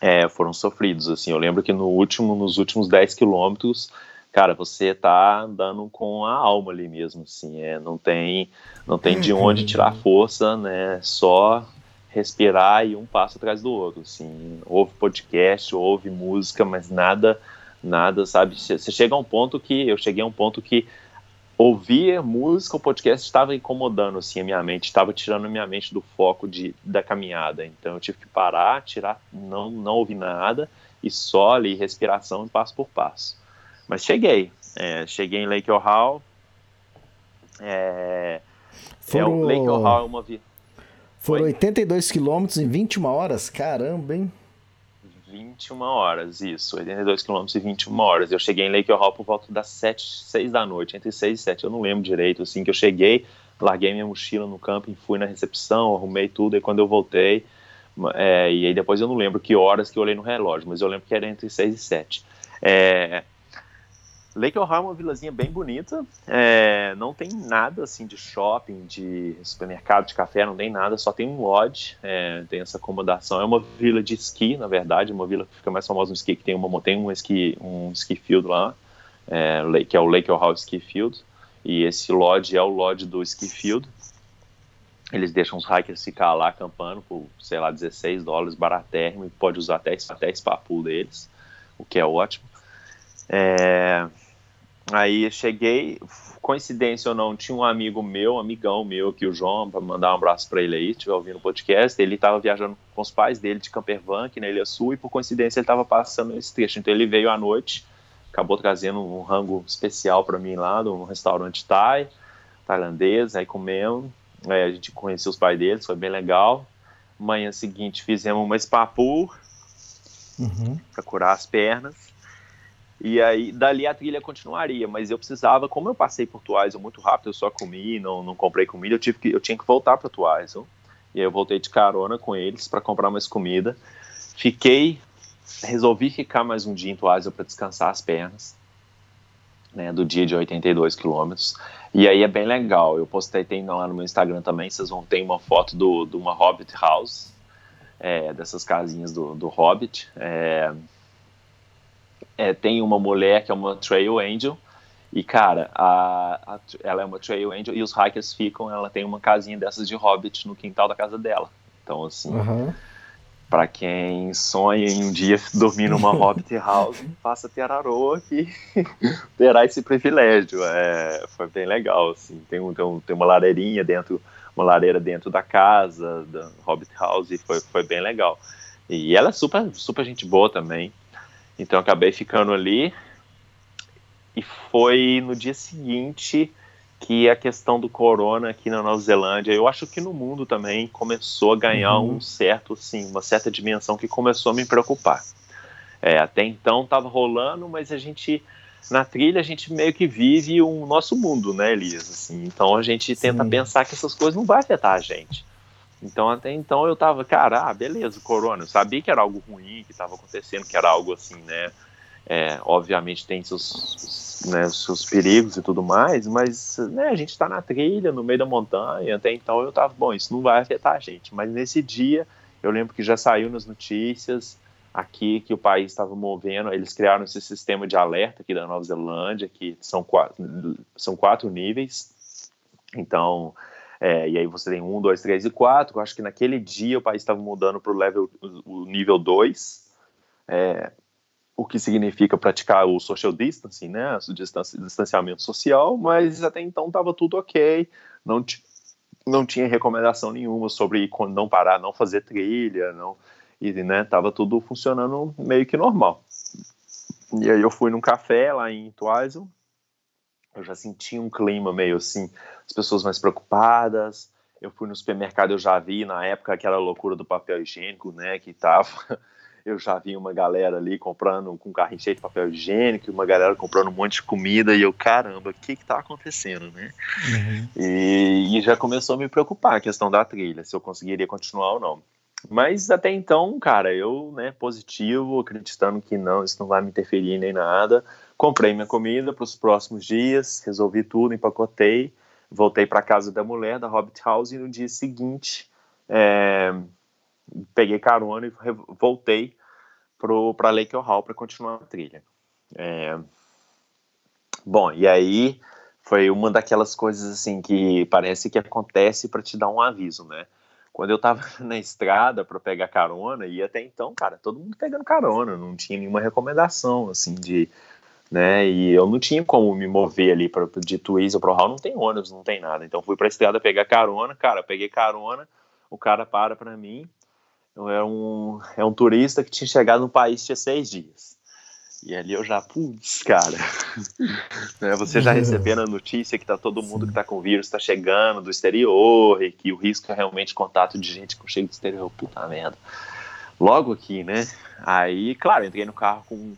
é, foram sofridos, assim, eu lembro que no último, nos últimos 10 quilômetros, cara, você tá andando com a alma ali mesmo, assim, é, não tem, não tem de onde uhum. tirar força, né, só respirar e um passo atrás do outro, assim, ouve podcast, ouve música, mas nada, nada, sabe, você chega a um ponto que, eu cheguei a um ponto que ouvir música, o podcast estava incomodando assim a minha mente, estava tirando a minha mente do foco de, da caminhada. Então eu tive que parar, tirar, não não ouvir nada e só ali respiração passo por passo. Mas cheguei, é, cheguei em Lake Ohio. É, Foram... é, Lake Ohio é uma vi... Foram Oi? 82 quilômetros em 21 horas, caramba, hein? 21 horas, isso, 82 quilômetros e 21 horas. Eu cheguei em Lake Ohio por volta das 7, 6 da noite, entre 6 e 7, eu não lembro direito, assim, que eu cheguei, larguei minha mochila no camping, fui na recepção, arrumei tudo, e quando eu voltei, é, e aí depois eu não lembro que horas que eu olhei no relógio, mas eu lembro que era entre 6 e 7. É, Lake Ohio é uma vilazinha bem bonita, é, não tem nada assim de shopping, de supermercado, de café, não tem nada, só tem um lodge, é, tem essa acomodação. É uma vila de esqui, na verdade, uma vila que fica mais famosa no esqui, que tem, uma, um, esqui, um ski field lá, é, que é o Lake Ohio Ski Field, e esse lodge é o lodge do ski field. Eles deixam os hikers ficar lá acampando por, sei lá, 16 dólares, baratérrimo, e pode usar até, até spa pool deles, o que é ótimo. É, Aí cheguei, coincidência ou não, tinha um amigo meu, um amigão meu aqui, o João, para mandar um abraço para ele aí, estiver ouvindo o podcast. Ele estava viajando com os pais dele de Campervan, aqui na Ilha Sul, e por coincidência ele estava passando esse trecho. Então ele veio à noite, acabou trazendo um rango especial para mim lá, num restaurante thai, tailandês, aí comemos. Aí a gente conheceu os pais deles, foi bem legal. Manhã seguinte fizemos uma spa uhum. para curar as pernas. E aí, dali a trilha continuaria, mas eu precisava, como eu passei por Twizel muito rápido, eu só comi, não, não comprei comida, eu, tive que, eu tinha que voltar para Twizel. E aí eu voltei de carona com eles para comprar mais comida. Fiquei, resolvi ficar mais um dia em Twizel para descansar as pernas, né, do dia de 82 quilômetros. E aí é bem legal, eu postei, tem lá no meu Instagram também, vocês vão ter uma foto do, de uma Hobbit House, é, dessas casinhas do, do Hobbit. É, é, tem uma mulher que é uma Trail Angel, e cara, a, a, ela é uma Trail Angel e os hikers ficam, ela tem uma casinha dessas de Hobbit no quintal da casa dela. Então, assim, uhum. para quem sonha em um dia dormir numa Hobbit House, faça Teraroa que terá esse privilégio. É, foi bem legal, assim, tem, um, tem, um, tem uma lareirinha dentro, uma lareira dentro da casa, da Hobbit House, e foi, foi bem legal. E ela é super, super gente boa também. Então acabei ficando ali. E foi no dia seguinte que a questão do corona aqui na Nova Zelândia, eu acho que no mundo também começou a ganhar uhum. um certo, assim, uma certa dimensão que começou a me preocupar. É, até então estava rolando, mas a gente na trilha a gente meio que vive o nosso mundo, né, Elias? Assim, então a gente tenta Sim. pensar que essas coisas não vão afetar a gente. Então, até então eu tava, cara, ah, beleza, corona. Eu sabia que era algo ruim que estava acontecendo, que era algo assim, né? É, obviamente tem seus, né, seus perigos e tudo mais, mas né, a gente está na trilha, no meio da montanha, até então eu tava, bom, isso não vai afetar a gente. Mas nesse dia, eu lembro que já saiu nas notícias aqui que o país estava movendo, eles criaram esse sistema de alerta aqui da Nova Zelândia, que são quatro, são quatro níveis. Então, é, e aí você tem um, dois, três e quatro. Eu acho que naquele dia o país estava mudando para o nível 2, é, o que significa praticar o social distancing, né, o distanciamento social, mas até então estava tudo ok, não, não tinha recomendação nenhuma sobre não parar, não fazer trilha, não, e né, tava tudo funcionando meio que normal. E aí eu fui num café lá em Twizel, eu já senti um clima meio assim, as pessoas mais preocupadas. Eu fui no supermercado, eu já vi na época aquela loucura do papel higiênico, né, que tava. eu já vi uma galera ali comprando com carrinho cheio de papel higiênico, uma galera comprando um monte de comida, e eu, caramba, o que que tá acontecendo, né? Uhum. E, e, já começou a me preocupar a questão da trilha, se eu conseguiria continuar ou não. Mas até então, cara, eu, né, positivo, acreditando que não, isso não vai me interferir nem nada, comprei minha comida para os próximos dias, resolvi tudo, empacotei, voltei para casa da mulher, da Hobbit House, e no dia seguinte é, peguei carona e voltei para Lake Hall para continuar a trilha. É, bom, e aí foi uma daquelas coisas assim que parece que acontece para te dar um aviso, né? Quando eu tava na estrada para pegar carona, e até então, cara, todo mundo pegando carona, não tinha nenhuma recomendação assim de né? E eu não tinha como me mover ali para de ou pro Hall, não tem ônibus, não tem nada. Então fui para a estrada pegar carona, cara, peguei carona, o cara para para mim. É um, é um turista que tinha chegado no país tinha seis dias. E ali eu já, putz, cara. né, você já recebendo a notícia que tá todo mundo que tá com vírus tá chegando do exterior e que o risco é realmente contato de gente que chega do exterior, puta merda. Logo aqui, né? Aí, claro, entrei no carro com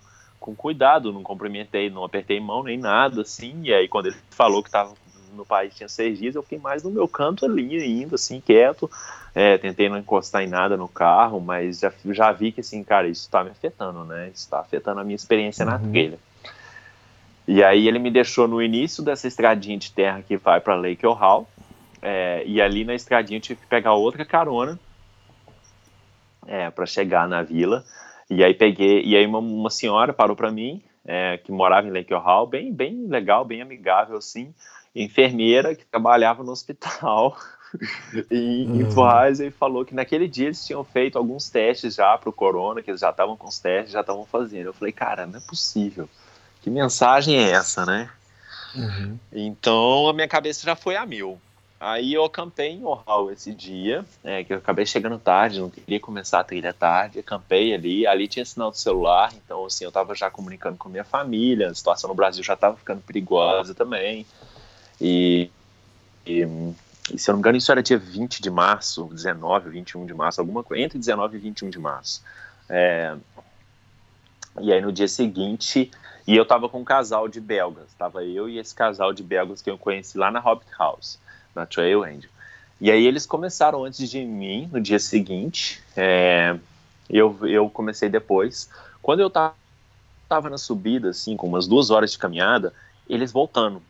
com cuidado, não cumprimentei, não apertei mão nem nada, assim. E aí, quando ele falou que estava no país tinha seis dias, eu fiquei mais no meu canto ali, ainda assim, quieto. É, tentei não encostar em nada no carro, mas já, já vi que, assim, cara, isso está me afetando, né? Isso está afetando a minha experiência uhum. na trilha. E aí ele me deixou no início dessa estradinha de terra que vai para Lake Ohio, é, e ali na estradinha eu tive que pegar outra carona é, para chegar na vila. E aí peguei, e aí uma, uma senhora parou para mim, é, que morava em Lake Hall, bem, bem legal, bem amigável, assim, enfermeira que trabalhava no hospital em, uhum. em e falou que naquele dia eles tinham feito alguns testes já para o corona, que eles já estavam com os testes, já estavam fazendo. Eu falei, cara, não é possível. Que mensagem é essa, né? Uhum. Então a minha cabeça já foi a mil. Aí eu acampei em Ohal esse dia, é, que eu acabei chegando tarde, não queria começar a trilha tarde, acampei ali, ali tinha sinal do celular, então assim, eu estava já comunicando com minha família, a situação no Brasil já estava ficando perigosa também, e, e, e, se eu não me engano isso era dia 20 de março, 19, 21 de março, alguma coisa, entre 19 e 21 de março. É, e aí no dia seguinte, e eu estava com um casal de belgas, estava eu e esse casal de belgas que eu conheci lá na Hobbit House, na Trail Angel. E aí eles começaram antes de mim, no dia seguinte, é, eu, eu comecei depois. Quando eu tava, na subida, assim, com umas duas horas de caminhada, eles voltando.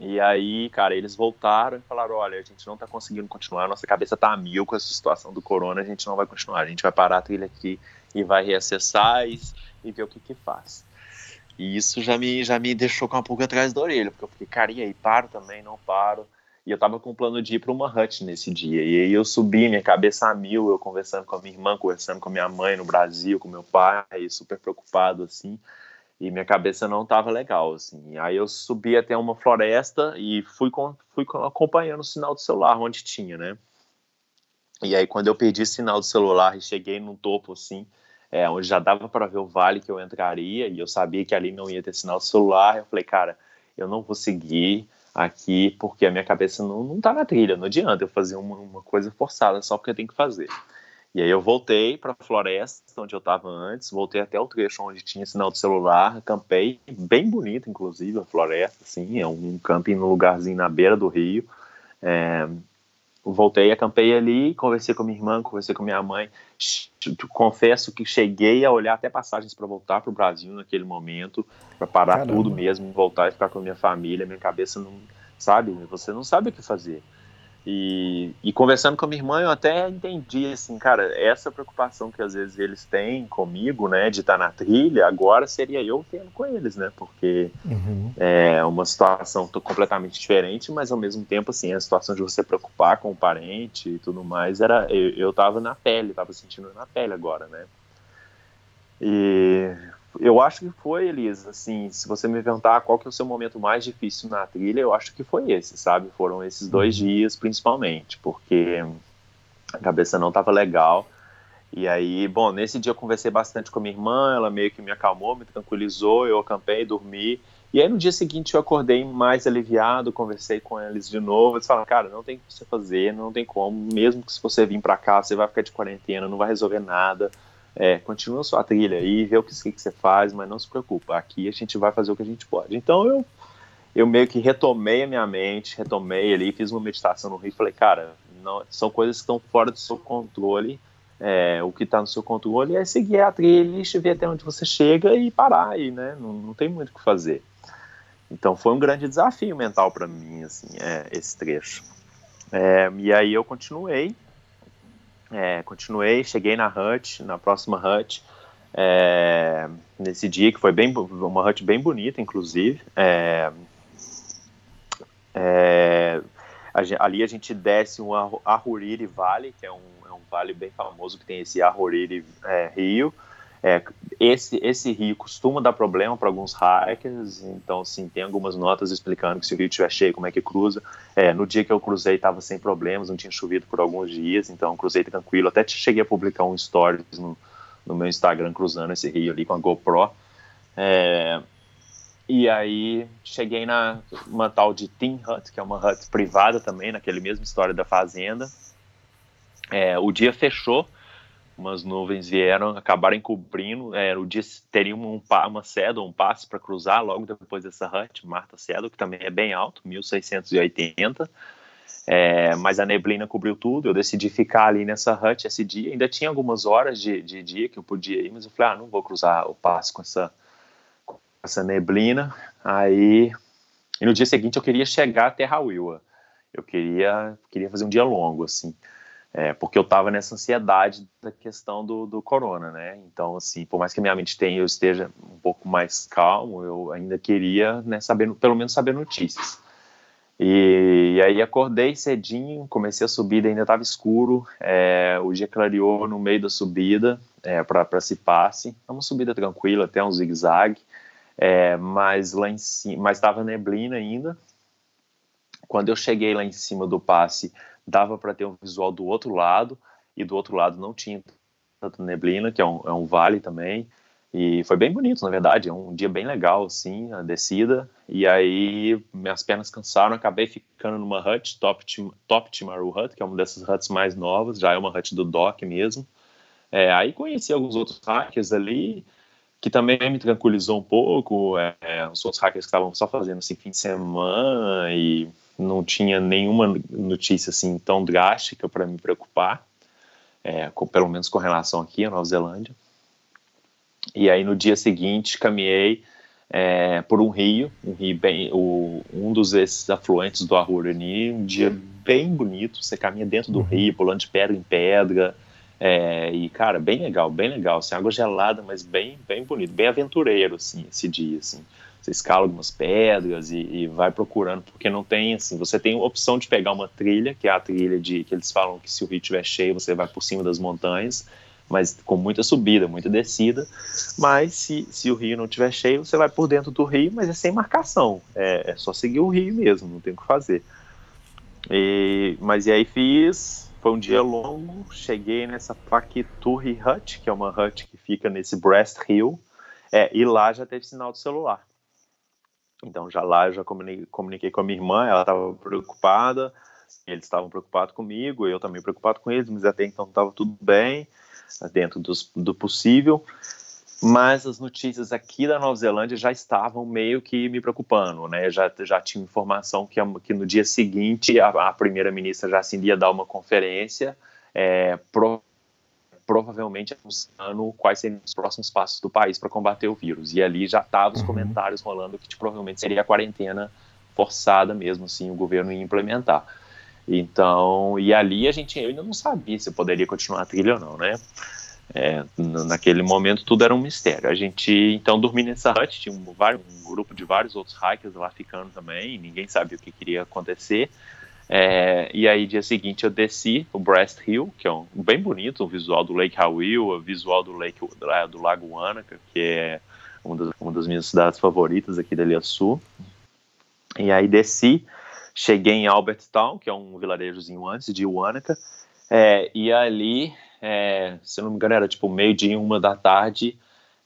E aí, cara, eles voltaram e falaram: olha, a gente não tá conseguindo continuar, nossa cabeça tá a mil com essa situação do corona, a gente não vai continuar, a gente vai parar a trilha aqui e vai reacessar e, e ver o que que faz. E isso já me, já me deixou com uma pulga atrás da orelha, porque eu fiquei, cara, e aí, paro também, não paro. E eu tava com o plano de ir para uma hut nesse dia. E aí eu subi, minha cabeça a mil, eu conversando com a minha irmã, conversando com a minha mãe no Brasil, com meu pai, super preocupado, assim. E minha cabeça não tava legal, assim. Aí eu subi até uma floresta e fui, com, fui acompanhando o sinal do celular onde tinha, né? E aí quando eu perdi sinal do celular e cheguei num topo, assim, é, onde já dava para ver o vale que eu entraria, e eu sabia que ali não ia ter sinal do celular, eu falei, cara, eu não vou seguir, aqui porque a minha cabeça não, não tá na trilha, não adianta eu fazer uma, uma coisa forçada só porque eu tenho que fazer. E aí eu voltei para a floresta, onde eu estava antes, voltei até o trecho onde tinha sinal de celular, acampei, bem bonito inclusive a floresta, assim, é um camping no lugarzinho na beira do rio. É, voltei, acampei ali, conversei com minha irmã, conversei com minha mãe. Confesso que cheguei a olhar até passagens para voltar para o Brasil naquele momento, para parar Caramba. tudo mesmo, voltar e ficar com minha família. Minha cabeça não, sabe, você não sabe o que fazer. E, e, conversando com a minha irmã, eu até entendi, assim, cara, essa preocupação que às vezes eles têm comigo, né, de estar na trilha, agora seria eu tendo com eles, né, porque uhum. é uma situação completamente diferente, mas ao mesmo tempo, assim, a situação de você preocupar com o parente e tudo mais, era, eu, eu tava na pele, tava sentindo na pele agora, né. E eu acho que foi, Elisa, assim, se você me perguntar qual que é o seu momento mais difícil na trilha, eu acho que foi esse, sabe? Foram esses dois uhum. dias, principalmente, porque a cabeça não estava legal. E aí, bom, nesse dia eu conversei bastante com a minha irmã, ela meio que me acalmou, me tranquilizou, eu acampei, dormi. E aí no dia seguinte eu acordei mais aliviado, conversei com eles de novo, eles falaram, cara, não tem o que você fazer, não tem como, mesmo que se você vir para cá, você vai ficar de quarentena, não vai resolver nada é, continua sua trilha aí, vê o que, que, você faz, mas não se preocupa, aqui a gente vai fazer o que a gente pode. Então eu, eu meio que retomei a minha mente, retomei ali, fiz uma meditação no rio e falei, cara, não, são coisas que estão fora do seu controle, é, o que está no seu controle é seguir a trilha, ver até onde você chega e parar aí, né, não, não tem muito o que fazer. Então foi um grande desafio mental para mim, assim, é, esse trecho. É, e aí eu continuei, é, continuei, cheguei na hut, na próxima hut, é, nesse dia que foi bem uma hut bem bonita, inclusive. É, é, a, ali a gente desce um Aruriri Vale, que é um, é um, vale bem famoso que tem esse Aruriri é, Rio. É, esse, esse rio costuma dar problema para alguns hikers, então, sim, tem algumas notas explicando que se o rio estiver cheio, como é que cruza. É, no dia que eu cruzei, estava sem problemas, não tinha chovido por alguns dias, então cruzei tranquilo. Até cheguei a publicar um stories no, no meu Instagram cruzando esse rio ali com a GoPro. É, e aí cheguei na uma tal de Team Hut, que é uma hut privada também, naquele mesmo história da fazenda. É, o dia fechou, umas nuvens vieram, acabaram encobrindo. É, o dia teria um, uma cedo, um passe para cruzar logo depois dessa hut, Marta Cedo, que também é bem alto, 1680. É, mas a neblina cobriu tudo. Eu decidi ficar ali nessa hut esse dia. Ainda tinha algumas horas de, de dia que eu podia ir, mas eu falei: ah, não vou cruzar o passe com essa, com essa neblina. Aí, e no dia seguinte eu queria chegar até Hawilwa. Eu queria, queria fazer um dia longo, assim. É, porque eu estava nessa ansiedade da questão do, do corona, né? Então, assim, por mais que a minha mente tenha, eu esteja um pouco mais calmo, eu ainda queria, né, saber, pelo menos saber notícias. E, e aí acordei cedinho, comecei a subida, ainda estava escuro, é, o dia clareou no meio da subida é, para se passe, é uma subida tranquila, até um zigue-zague, é, mas lá em cima, mas estava neblina ainda. Quando eu cheguei lá em cima do passe, dava para ter um visual do outro lado, e do outro lado não tinha tanta neblina, que é um, é um vale também, e foi bem bonito, na verdade, é um dia bem legal, assim, a descida, e aí minhas pernas cansaram, acabei ficando numa hut, Top, Top Timaru Hut, que é uma dessas huts mais novas, já é uma hut do DOC mesmo, é, aí conheci alguns outros hackers ali, que também me tranquilizou um pouco, é, os outros hackers que estavam só fazendo assim fim de semana e não tinha nenhuma notícia assim tão drástica para me preocupar, é, com, pelo menos com relação aqui à Nova Zelândia. E aí no dia seguinte caminhei é, por um rio, um rio bem, o, um dos esses afluentes do Arurani, um dia bem bonito. Você caminha dentro do uhum. rio, pulando de pedra em pedra. É, e, cara, bem legal, bem legal. Assim, água gelada, mas bem, bem bonito, bem aventureiro, assim, esse dia, assim você escala algumas pedras e, e, vai procurando, porque não tem assim, você tem a opção de pegar uma trilha, que é a trilha de que eles falam que se o rio estiver cheio, você vai por cima das montanhas, mas com muita subida, muita descida. Mas se, se o rio não estiver cheio, você vai por dentro do rio, mas é sem marcação, é, é só seguir o rio mesmo, não tem o que fazer. E, mas e aí fiz, foi um dia longo, cheguei nessa Pakituri Hut, que é uma hut que fica nesse Breast Hill, é, e lá já teve sinal do celular. Então já lá eu já comuniquei, comuniquei com a minha irmã, ela estava preocupada, eles estavam preocupados comigo, eu também preocupado com eles, mas até então estava tudo bem, dentro dos, do possível. Mas as notícias aqui da Nova Zelândia já estavam meio que me preocupando, né? Já, já tinha informação que, que no dia seguinte a, a primeira-ministra já se ia dar uma conferência é, pro, provavelmente anunciando quais seriam os próximos passos do país para combater o vírus. E ali já estavam os uhum. comentários rolando que provavelmente seria a quarentena forçada mesmo, assim, o governo ia implementar. Então, e ali a gente eu ainda não sabia se poderia continuar a trilha ou não, né? É, naquele momento tudo era um mistério. A gente então dormi nessa hut, tinha um, um, grupo de vários outros hikers lá ficando também, ninguém sabia o que queria acontecer. É, e aí, dia seguinte, eu desci o Breast Hill, que é um, bem bonito, o visual do Lake Hawil, o visual do, Lake, do Lago Wanaka, que é uma das, uma das minhas cidades favoritas aqui da Ilha Sul. E aí desci, cheguei em Albertown, que é um vilarejozinho antes de Wanaka, é, e ali, é, se não me engano, era tipo meio-dia, uma da tarde,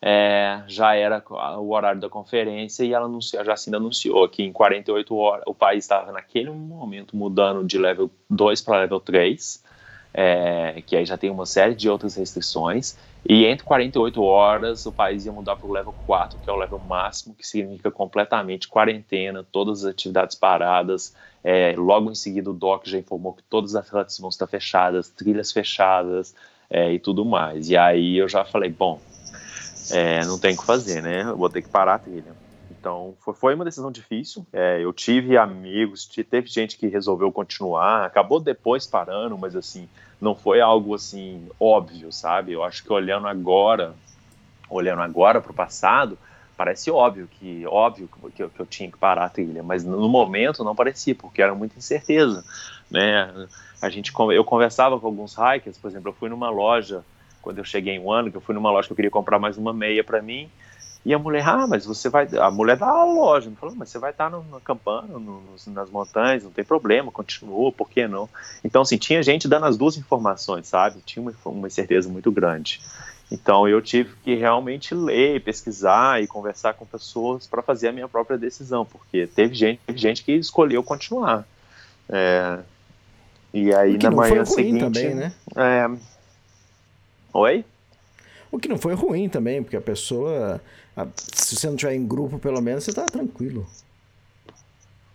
é, já era o horário da conferência e ela anunciou, já assim anunciou que em 48 horas o país estava naquele momento mudando de level 2 para level 3. é, que aí já tem uma série de outras restrições, e entre 48 horas o país ia mudar para o level 4, que é o level máximo, que significa completamente quarentena, todas as atividades paradas. É, logo em seguida o DOC já informou que todas as huts vão estar fechadas, trilhas fechadas é, e tudo mais. E aí eu já falei, bom, é, não tem o que fazer, né? Eu vou ter que parar a trilha. Então, foi, foi uma decisão difícil. É, eu tive amigos, teve gente que resolveu continuar, acabou depois parando, mas assim, não foi algo assim óbvio, sabe? Eu acho que olhando agora, olhando agora para o passado, parece óbvio que óbvio que eu, que eu, tinha que parar a trilha, mas no momento não parecia, porque era muita incerteza, né? A gente, eu conversava com alguns hikers, por exemplo, eu fui numa loja quando eu cheguei em um ano, que eu fui numa loja que eu queria comprar mais uma meia para mim, e a mulher, ah, mas você vai. A mulher da loja, me falou, mas você vai estar no, no campana, no, nas montanhas, não tem problema, continua, por que não? Então, assim, tinha gente dando as duas informações, sabe? Tinha uma, uma incerteza muito grande. Então, eu tive que realmente ler, pesquisar e conversar com pessoas para fazer a minha própria decisão, porque teve gente, teve gente que escolheu continuar. É, e aí, na manhã seguinte. Também, né? É, oi? O que não foi ruim também, porque a pessoa se você não tiver em grupo, pelo menos, você tá tranquilo.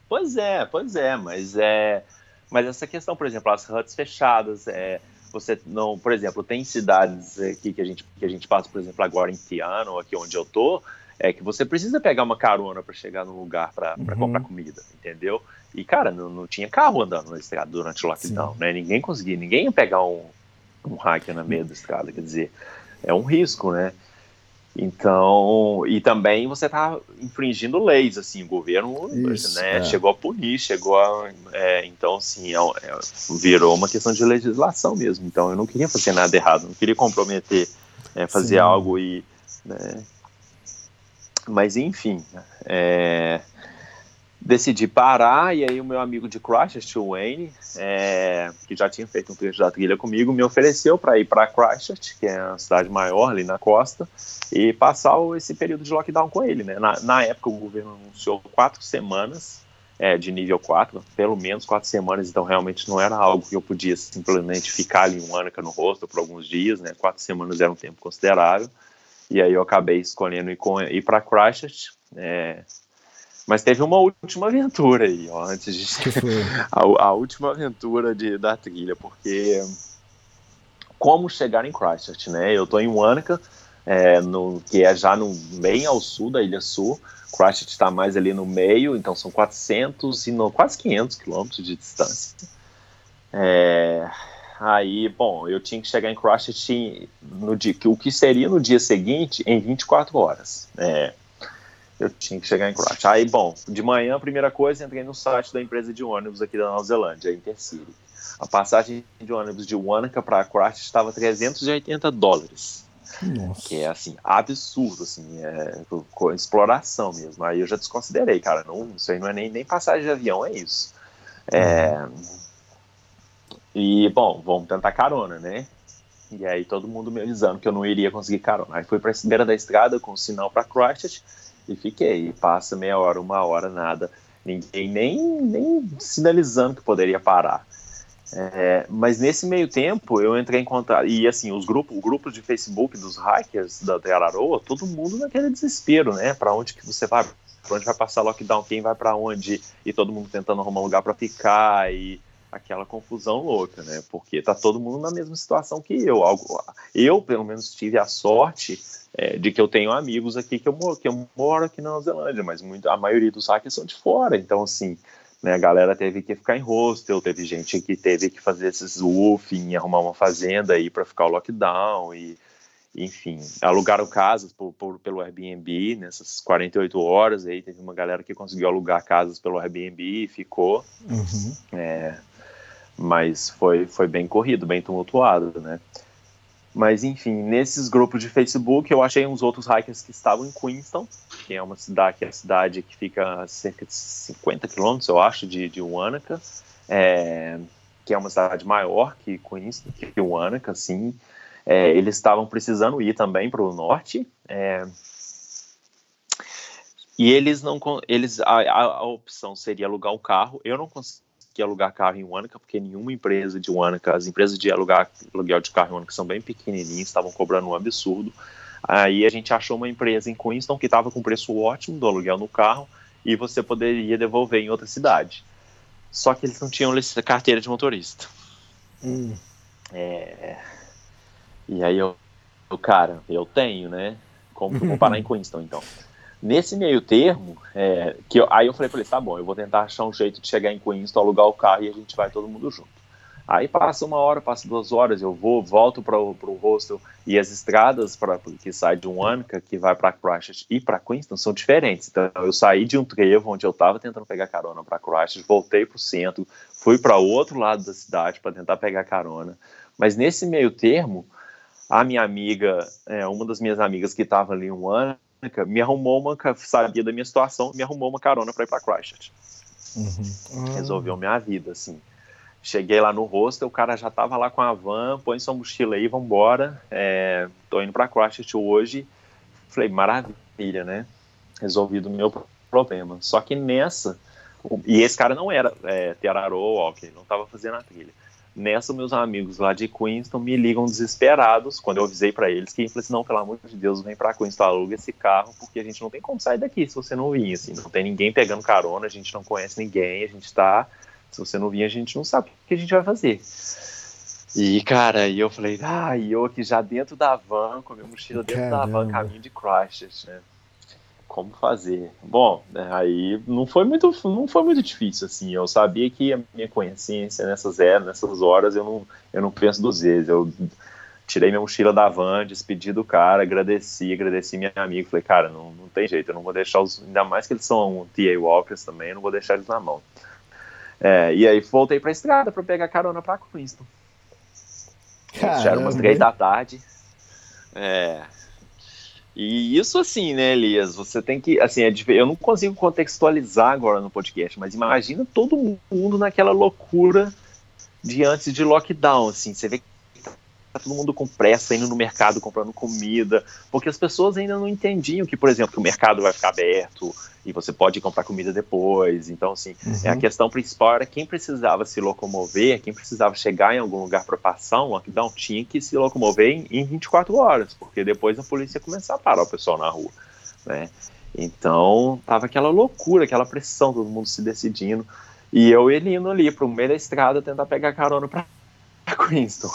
Pois é, pois é, mas é. Mas essa questão, por exemplo, as huts fechadas, é, você não, por exemplo, tem cidades aqui que a gente que a gente passa, por exemplo, agora em Tiano, aqui onde eu tô, é que você precisa pegar uma carona para chegar no lugar para uhum. comprar comida, entendeu? E cara, não, não tinha carro andando na estrada durante o lockdown, Sim. né? Ninguém conseguia, ninguém ia pegar um um hacker na meio da estrada, quer dizer, é um risco, né? Então, e também você está infringindo leis, assim, o governo Isso, né, é. chegou a punir, chegou a. É, então, assim, é, é, virou uma questão de legislação mesmo. Então, eu não queria fazer nada errado, não queria comprometer, é, fazer Sim. algo e. Né, mas, enfim, é, decidi parar e aí o meu amigo de Christchurch, Wayne, é, que já tinha feito um trecho da trilha comigo, me ofereceu para ir para Christchurch, que é uma cidade maior ali na costa, e passar esse período de lockdown com ele. Né? Na, na época o governo anunciou quatro semanas é, de nível 4, pelo menos quatro semanas, então realmente não era algo que eu podia simplesmente ficar ali um ânica no rosto por alguns dias, né? quatro semanas era um tempo considerável, e aí eu acabei escolhendo ir, ir para Christchurch, é, mas teve uma última aventura aí, ó, antes de. a, a, última aventura de, da trilha, porque. Como chegar em Christchurch, né? Eu tô em Wanaka, é, no, que é já no, bem ao sul da Ilha Sul. Christchurch está mais ali no meio, então são 400 e no, quase 500 quilômetros de distância. É, aí, bom, eu tinha que chegar em Christchurch no dia, o que seria no dia seguinte em 24 horas. É, eu tinha que chegar em Christchurch. Aí, bom, de manhã, primeira coisa, entrei no site da empresa de ônibus aqui da Nova Zelândia, a Intercity. A passagem de ônibus de Wanaka para Christchurch estava 380 dólares. Nossa. Que é, assim, absurdo, assim, é exploração mesmo. Aí eu já desconsiderei, cara, não, isso aí não é nem, nem passagem de avião, é isso. É, e, bom, vamos tentar carona, né? E aí todo mundo me avisando que eu não iria conseguir carona. Aí fui para a beira da estrada com o sinal para Christchurch e fiquei. Passa meia hora, uma hora, nada. Ninguém nem, nem sinalizando que poderia parar. É, mas nesse meio tempo eu entrei em contato e assim os grupos, o grupo de Facebook dos hackers da Teraroa, todo mundo naquele desespero, né? Para onde que você vai? Para onde vai passar lockdown? Quem vai para onde? E todo mundo tentando arrumar um lugar para ficar e aquela confusão louca, né? Porque tá todo mundo na mesma situação que eu. Eu pelo menos tive a sorte é, de que eu tenho amigos aqui que eu, moro, que eu moro aqui na Nova Zelândia, mas muito, a maioria dos hackers são de fora, então assim, né, a galera teve que ficar em hostel, teve gente que teve que fazer esses woofing, arrumar uma fazenda aí para ficar o lockdown e enfim, alugaram casas por, por, pelo Airbnb nessas 48 horas aí teve uma galera que conseguiu alugar casas pelo Airbnb e ficou uhum. é, mas foi, foi bem corrido, bem tumultuado, né? Mas enfim, nesses grupos de Facebook eu achei uns outros hackers que estavam em Queenstown, que é uma cidade, que é a cidade que fica a cerca de 50 quilômetros, eu acho, de, de Wanaka, é, que é uma cidade maior que Queenstown, que Wanaka, assim. É, eles estavam precisando ir também para o norte. É, e eles não, eles a, a, opção seria alugar um carro. Eu não conseguir alugar carro em Wanaka, porque nenhuma empresa de Wanaka, as empresas de alugar aluguel de carro em Wanaka são bem pequenininhas, estavam cobrando um absurdo. Aí a gente achou uma empresa em Queenston que estava com preço ótimo do aluguel no carro e você poderia devolver em outra cidade. Só que eles não tinham carteira de motorista. Hum. É... E aí eu, eu, cara, eu tenho, né? Como que eu vou parar em Queenston, então? Nesse meio termo, é, que eu, aí eu falei para ele, tá bom, eu vou tentar achar um jeito de chegar em Queenston, alugar o carro e a gente vai todo mundo junto. Aí passa uma hora, passa duas horas, eu vou, volto para o hostel e as estradas para que sai de Wanaka, que vai para Christchurch e para Queenston são diferentes. Então eu saí de um trevo onde eu estava tentando pegar carona para Christchurch, voltei para o centro, fui para outro lado da cidade para tentar pegar carona. Mas nesse meio termo, a minha amiga, é, uma das minhas amigas que estava ali em Wanaka, me arrumou uma, sabia da minha situação, me arrumou uma carona para ir para Christchurch. Uhum. Resolveu minha vida, assim. Cheguei lá no hostel, o cara já tava lá com a van, põe sua mochila aí, vambora. É, tô indo para Christchurch hoje. Falei, maravilha, né? Resolvido o meu problema. Só que nessa, e esse cara não era é, Terarô Walker, não tava fazendo a trilha. Nessa, meus amigos lá de Queenston me ligam desesperados quando eu avisei para eles que, falei assim, não, pelo amor de Deus, vem para Queenston, aluga esse carro, porque a gente não tem como sair daqui se você não vir, assim, não tem ninguém pegando carona, a gente não conhece ninguém, a gente tá, se você não vir, a gente não sabe o que a gente vai fazer. E, cara, e eu falei, ah, e eu aqui já dentro da van, com a minha mochila dentro Caramba. da van, caminho de Christchurch, né? Como fazer. Bom, aí não foi muito, não foi muito difícil assim. Eu sabia que a minha consciência nessas eras, nessas horas, eu não, eu não penso duas vezes. Eu tirei minha mochila da van, despedi do cara, agradeci, agradeci minha amiga, falei, cara, não, não tem jeito, eu não vou deixar os, ainda mais que eles são TA Walkers também, eu não vou deixar eles na mão. É, e aí voltei pra estrada para pegar carona pra Queenston. Já era umas três da tarde. É, e isso assim, né, Elias? Você tem que, assim, é, eu não consigo contextualizar agora no podcast, mas imagina todo mundo naquela loucura de antes de lockdown, assim, você vê tá todo mundo com pressa indo no mercado comprando comida, porque as pessoas ainda não entendiam que, por exemplo, que o mercado vai ficar aberto e você pode comprar comida depois. Então, assim, uhum. a questão principal era quem precisava se locomover, quem precisava chegar em algum lugar para passar um lockdown, tinha que se locomover em, em 24 horas, porque depois a polícia ia começar a parar o pessoal na rua, né? Então, tava aquela loucura, aquela pressão, todo mundo se decidindo. E eu ele indo ali pro meio da estrada tentar pegar carona para Queenston.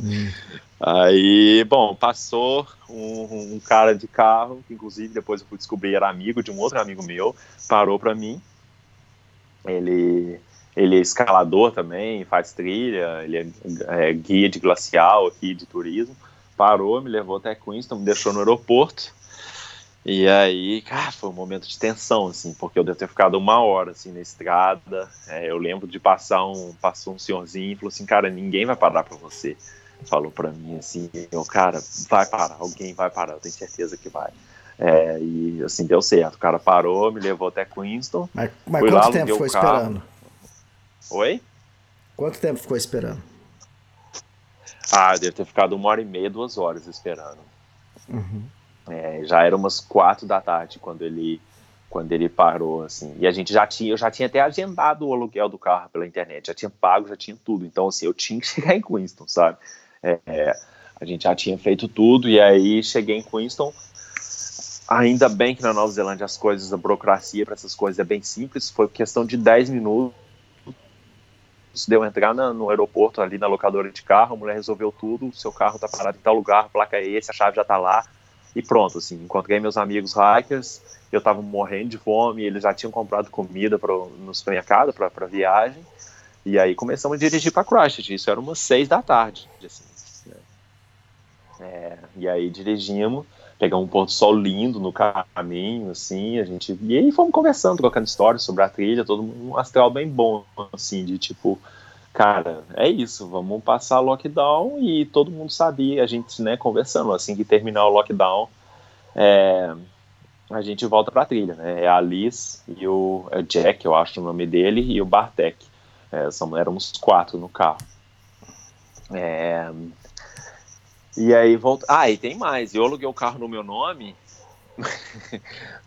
Hum. Aí, bom, passou um, um, cara de carro, que inclusive depois eu fui descobrir era amigo de um outro amigo meu, parou para mim. Ele, ele é escalador também, faz trilha, ele é, é, guia de glacial aqui de turismo. Parou, me levou até Queenston, me deixou no aeroporto. E aí, cara, foi um momento de tensão, assim, porque eu devo ter ficado uma hora, assim, na estrada. É, eu lembro de passar um, passou um senhorzinho e falou assim, cara, ninguém vai parar para você falou para mim assim, eu, cara, vai parar, alguém vai parar, eu tenho certeza que vai. É, e assim, deu certo. O cara parou, me levou até Queenston. Mas, mas quanto lá, tempo ficou esperando? Oi? Quanto tempo ficou esperando? Ah, deve ter ficado uma hora e meia, duas horas esperando. Uhum. É, já era umas quatro da tarde quando ele quando ele parou, assim. E a gente já tinha, eu já tinha até agendado o aluguel do carro pela internet, já tinha pago, já tinha tudo. Então, assim, eu tinha que chegar em Queenston, sabe? É, a gente já tinha feito tudo e aí cheguei em Queenston. Ainda bem que na Nova Zelândia as coisas, a burocracia para essas coisas é bem simples. Foi questão de 10 minutos. Deu entrar na, no aeroporto ali na locadora de carro, a mulher resolveu tudo. Seu carro tá parado em tal lugar, a placa é esse, a chave já tá lá. E pronto, assim, encontrei meus amigos hackers, eu tava morrendo de fome, eles já tinham comprado comida pro, no supermercado para viagem. E aí começamos a dirigir para Christchurch, isso era umas seis da tarde, assim. Né? É, e aí dirigimos, pegamos um do sol lindo no caminho, assim, a gente... E aí fomos conversando, trocando histórias sobre a trilha, todo um astral bem bom, assim, de tipo... Cara, é isso, vamos passar lockdown e todo mundo sabia, a gente, né, conversando, assim que terminar o lockdown, é, a gente volta pra trilha, né? É a Liz e o é Jack, eu acho o nome dele, e o Bartek. É, são, éramos quatro no carro. É, e aí volta. Ah, e tem mais. Eu aluguei o carro no meu nome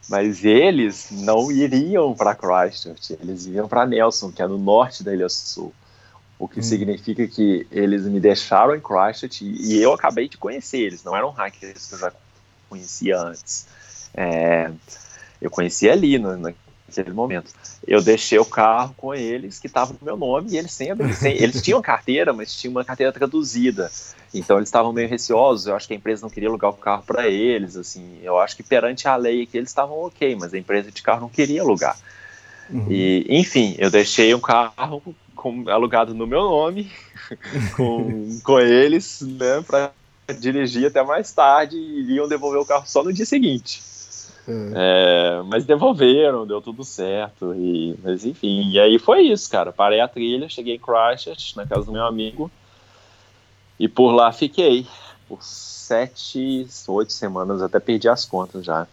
Mas eles não iriam para Christchurch, eles iam para Nelson, que é no norte da Ilha Sul. O que hum. significa que eles me deixaram em Christchurch e, e eu acabei de conhecer eles, não eram hackers que eu já conhecia antes. É, eu conheci ali no, naquele momento. Eu deixei o carro com eles, que estava no meu nome, e eles sempre, sem, eles tinham carteira, mas tinha uma carteira traduzida. Então eles estavam meio receosos. Eu acho que a empresa não queria alugar o carro para eles. Assim, eu acho que perante a lei aqui eles estavam ok, mas a empresa de carro não queria alugar. Uhum. E enfim, eu deixei um carro com, alugado no meu nome, com, com eles, né, para dirigir até mais tarde e iriam devolver o carro só no dia seguinte. É. É, mas devolveram, deu tudo certo. E, mas enfim, e aí foi isso, cara. Parei a trilha, cheguei em Christchurch, na casa do meu amigo, e por lá fiquei. Por sete, oito semanas, até perdi as contas já.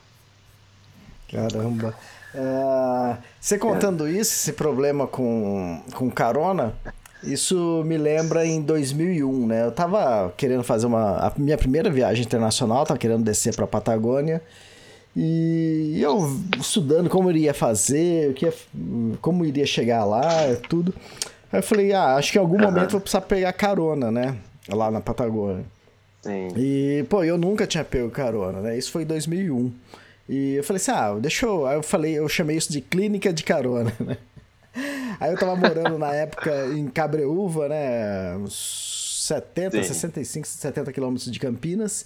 Caramba. É, você contando isso, esse problema com, com carona, isso me lembra em 2001, né? Eu tava querendo fazer uma. A minha primeira viagem internacional, tava querendo descer pra Patagônia. E eu estudando como iria fazer, o que ia, como iria chegar lá, tudo. Aí eu falei, ah, acho que em algum uhum. momento vou precisar pegar carona, né? Lá na Patagônia. Sim. E, pô, eu nunca tinha pego carona, né? Isso foi em 2001. E eu falei assim, ah, deixa eu... Aí eu falei, eu chamei isso de clínica de carona, né? Aí eu tava morando na época em Cabreúva, né? Uns 70, Sim. 65, 70 quilômetros de Campinas.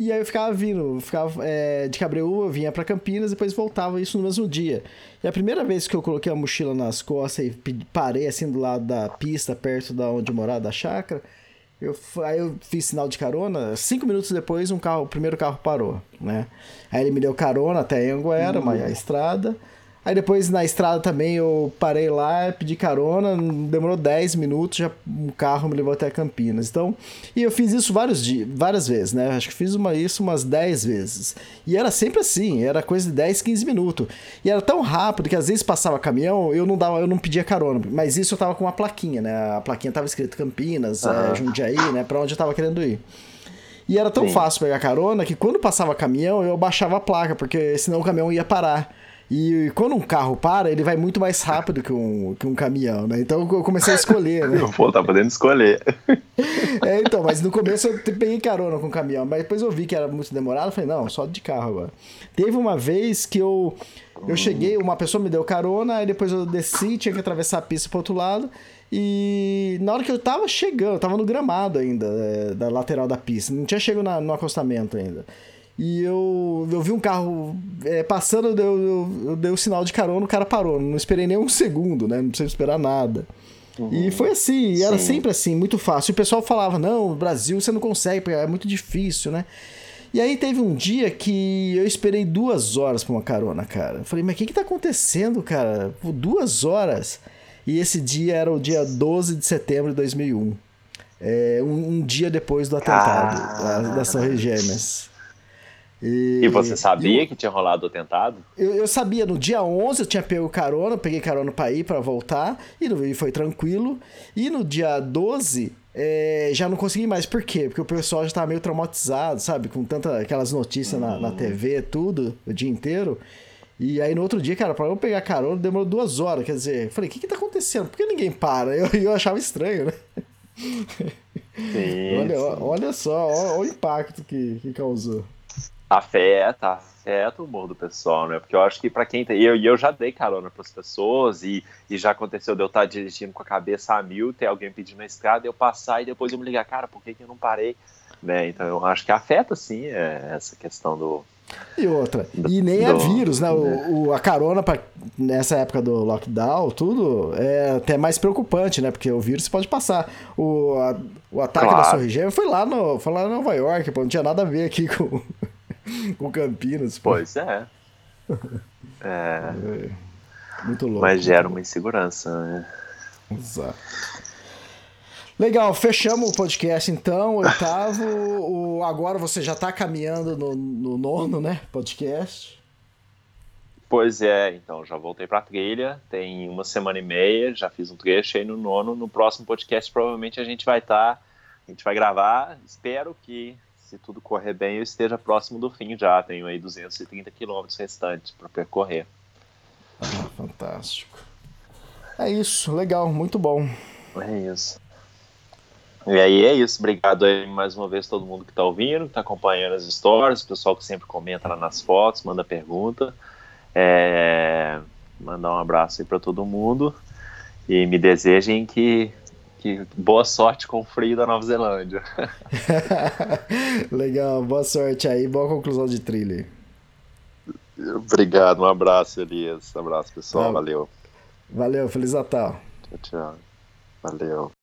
E aí eu ficava vindo, ficava é, de Cabreúva, eu vinha para Campinas, depois voltava isso no mesmo dia. E a primeira vez que eu coloquei a mochila nas costas e parei assim do lado da pista, perto da onde eu morava, da chácara, eu, aí eu fiz sinal de carona, cinco minutos depois um carro, o primeiro carro parou, né? Aí ele me deu carona até Anguera, uhum. a estrada. Aí depois na estrada também eu parei lá, pedi carona, demorou 10 minutos, já um carro me levou até Campinas. Então, e eu fiz isso vários dias, várias vezes, né? Acho que fiz uma, isso umas 10 vezes. E era sempre assim, era coisa de 10, 15 minutos. E era tão rápido que às vezes passava caminhão, eu não dava, eu não pedia carona, mas isso eu tava com uma plaquinha, né? A plaquinha tava escrito Campinas, é, Jundiaí, né, para onde eu tava querendo ir. E era tão Sim. fácil pegar carona que quando passava caminhão, eu baixava a placa, porque senão o caminhão ia parar. E quando um carro para, ele vai muito mais rápido que um, que um caminhão, né? Então eu comecei a escolher, né? Pô, tá podendo escolher. é, então, mas no começo eu peguei carona com o caminhão, mas depois eu vi que era muito demorado, falei, não, só de carro agora. Teve uma vez que eu, eu cheguei, uma pessoa me deu carona, aí depois eu desci, tinha que atravessar a pista pro outro lado, e na hora que eu tava chegando, eu tava no gramado ainda, é, da lateral da pista, não tinha chegado na, no acostamento ainda. E eu, eu vi um carro é, passando, eu, eu, eu dei o um sinal de carona, o cara parou. Não esperei nem um segundo, né? Não precisei esperar nada. Uhum. E foi assim, e era sempre assim, muito fácil. E o pessoal falava: não, Brasil você não consegue, é muito difícil, né? E aí teve um dia que eu esperei duas horas pra uma carona, cara. Eu falei, mas o que que tá acontecendo, cara? Por duas horas. E esse dia era o dia 12 de setembro de 2001. É, um, um dia depois do atentado ah. das Torres Gêmeas. E, e você sabia que tinha rolado o atentado? Eu, eu, sabia, no dia 11 eu tinha pego carona, peguei carona para ir, para voltar, e, e foi tranquilo. E no dia 12 é, já não consegui mais. Por quê? Porque o pessoal já tava meio traumatizado, sabe? Com tantas aquelas notícias hum. na, na TV, tudo, o dia inteiro. E aí no outro dia, cara, para eu pegar carona demorou duas horas. Quer dizer, eu falei, o que que tá acontecendo? Por que ninguém para? Eu, eu achava estranho, né? Sim, olha, sim. olha só, olha, olha o impacto que, que causou. Afeta, afeta o humor do pessoal, né? Porque eu acho que para quem tem. Eu, eu já dei carona para as pessoas e, e já aconteceu de eu estar dirigindo com a cabeça a mil, ter alguém pedindo na estrada, eu passar e depois eu me ligar, cara, por que, que eu não parei? Né? Então eu acho que afeta sim é, essa questão do, e outra. E nem é vírus, né? O, o, a carona pra, nessa época do lockdown, tudo, é até mais preocupante, né? Porque o vírus pode passar. O, a, o ataque claro. da Torre Gêmea foi lá, no, foi lá em Nova York, pô, não tinha nada a ver aqui com, com Campinas. Pois é. é. é. Muito louco. Mas gera uma insegurança, né? Exato. Legal, fechamos o podcast então, oitavo. o, agora você já está caminhando no, no, nono, né? Podcast. Pois é, então já voltei para a trilha, tem uma semana e meia, já fiz um trecho aí no nono. No próximo podcast provavelmente a gente vai estar, tá, a gente vai gravar, espero que se tudo correr bem, eu esteja próximo do fim já. Tenho aí 230 quilômetros restantes para percorrer. Ah, fantástico. É isso, legal, muito bom. É isso. E aí é isso. Obrigado aí mais uma vez todo mundo que está ouvindo, que está acompanhando as histórias, o pessoal que sempre comenta lá nas fotos, manda pergunta. É... Mandar um abraço aí para todo mundo e me desejem que, que boa sorte com o frio da Nova Zelândia. Legal, boa sorte aí, boa conclusão de trilha. Obrigado, um abraço, Elias. Um abraço, pessoal. Tá. Valeu. Valeu, Feliz Natal. Tchau, tchau. Valeu.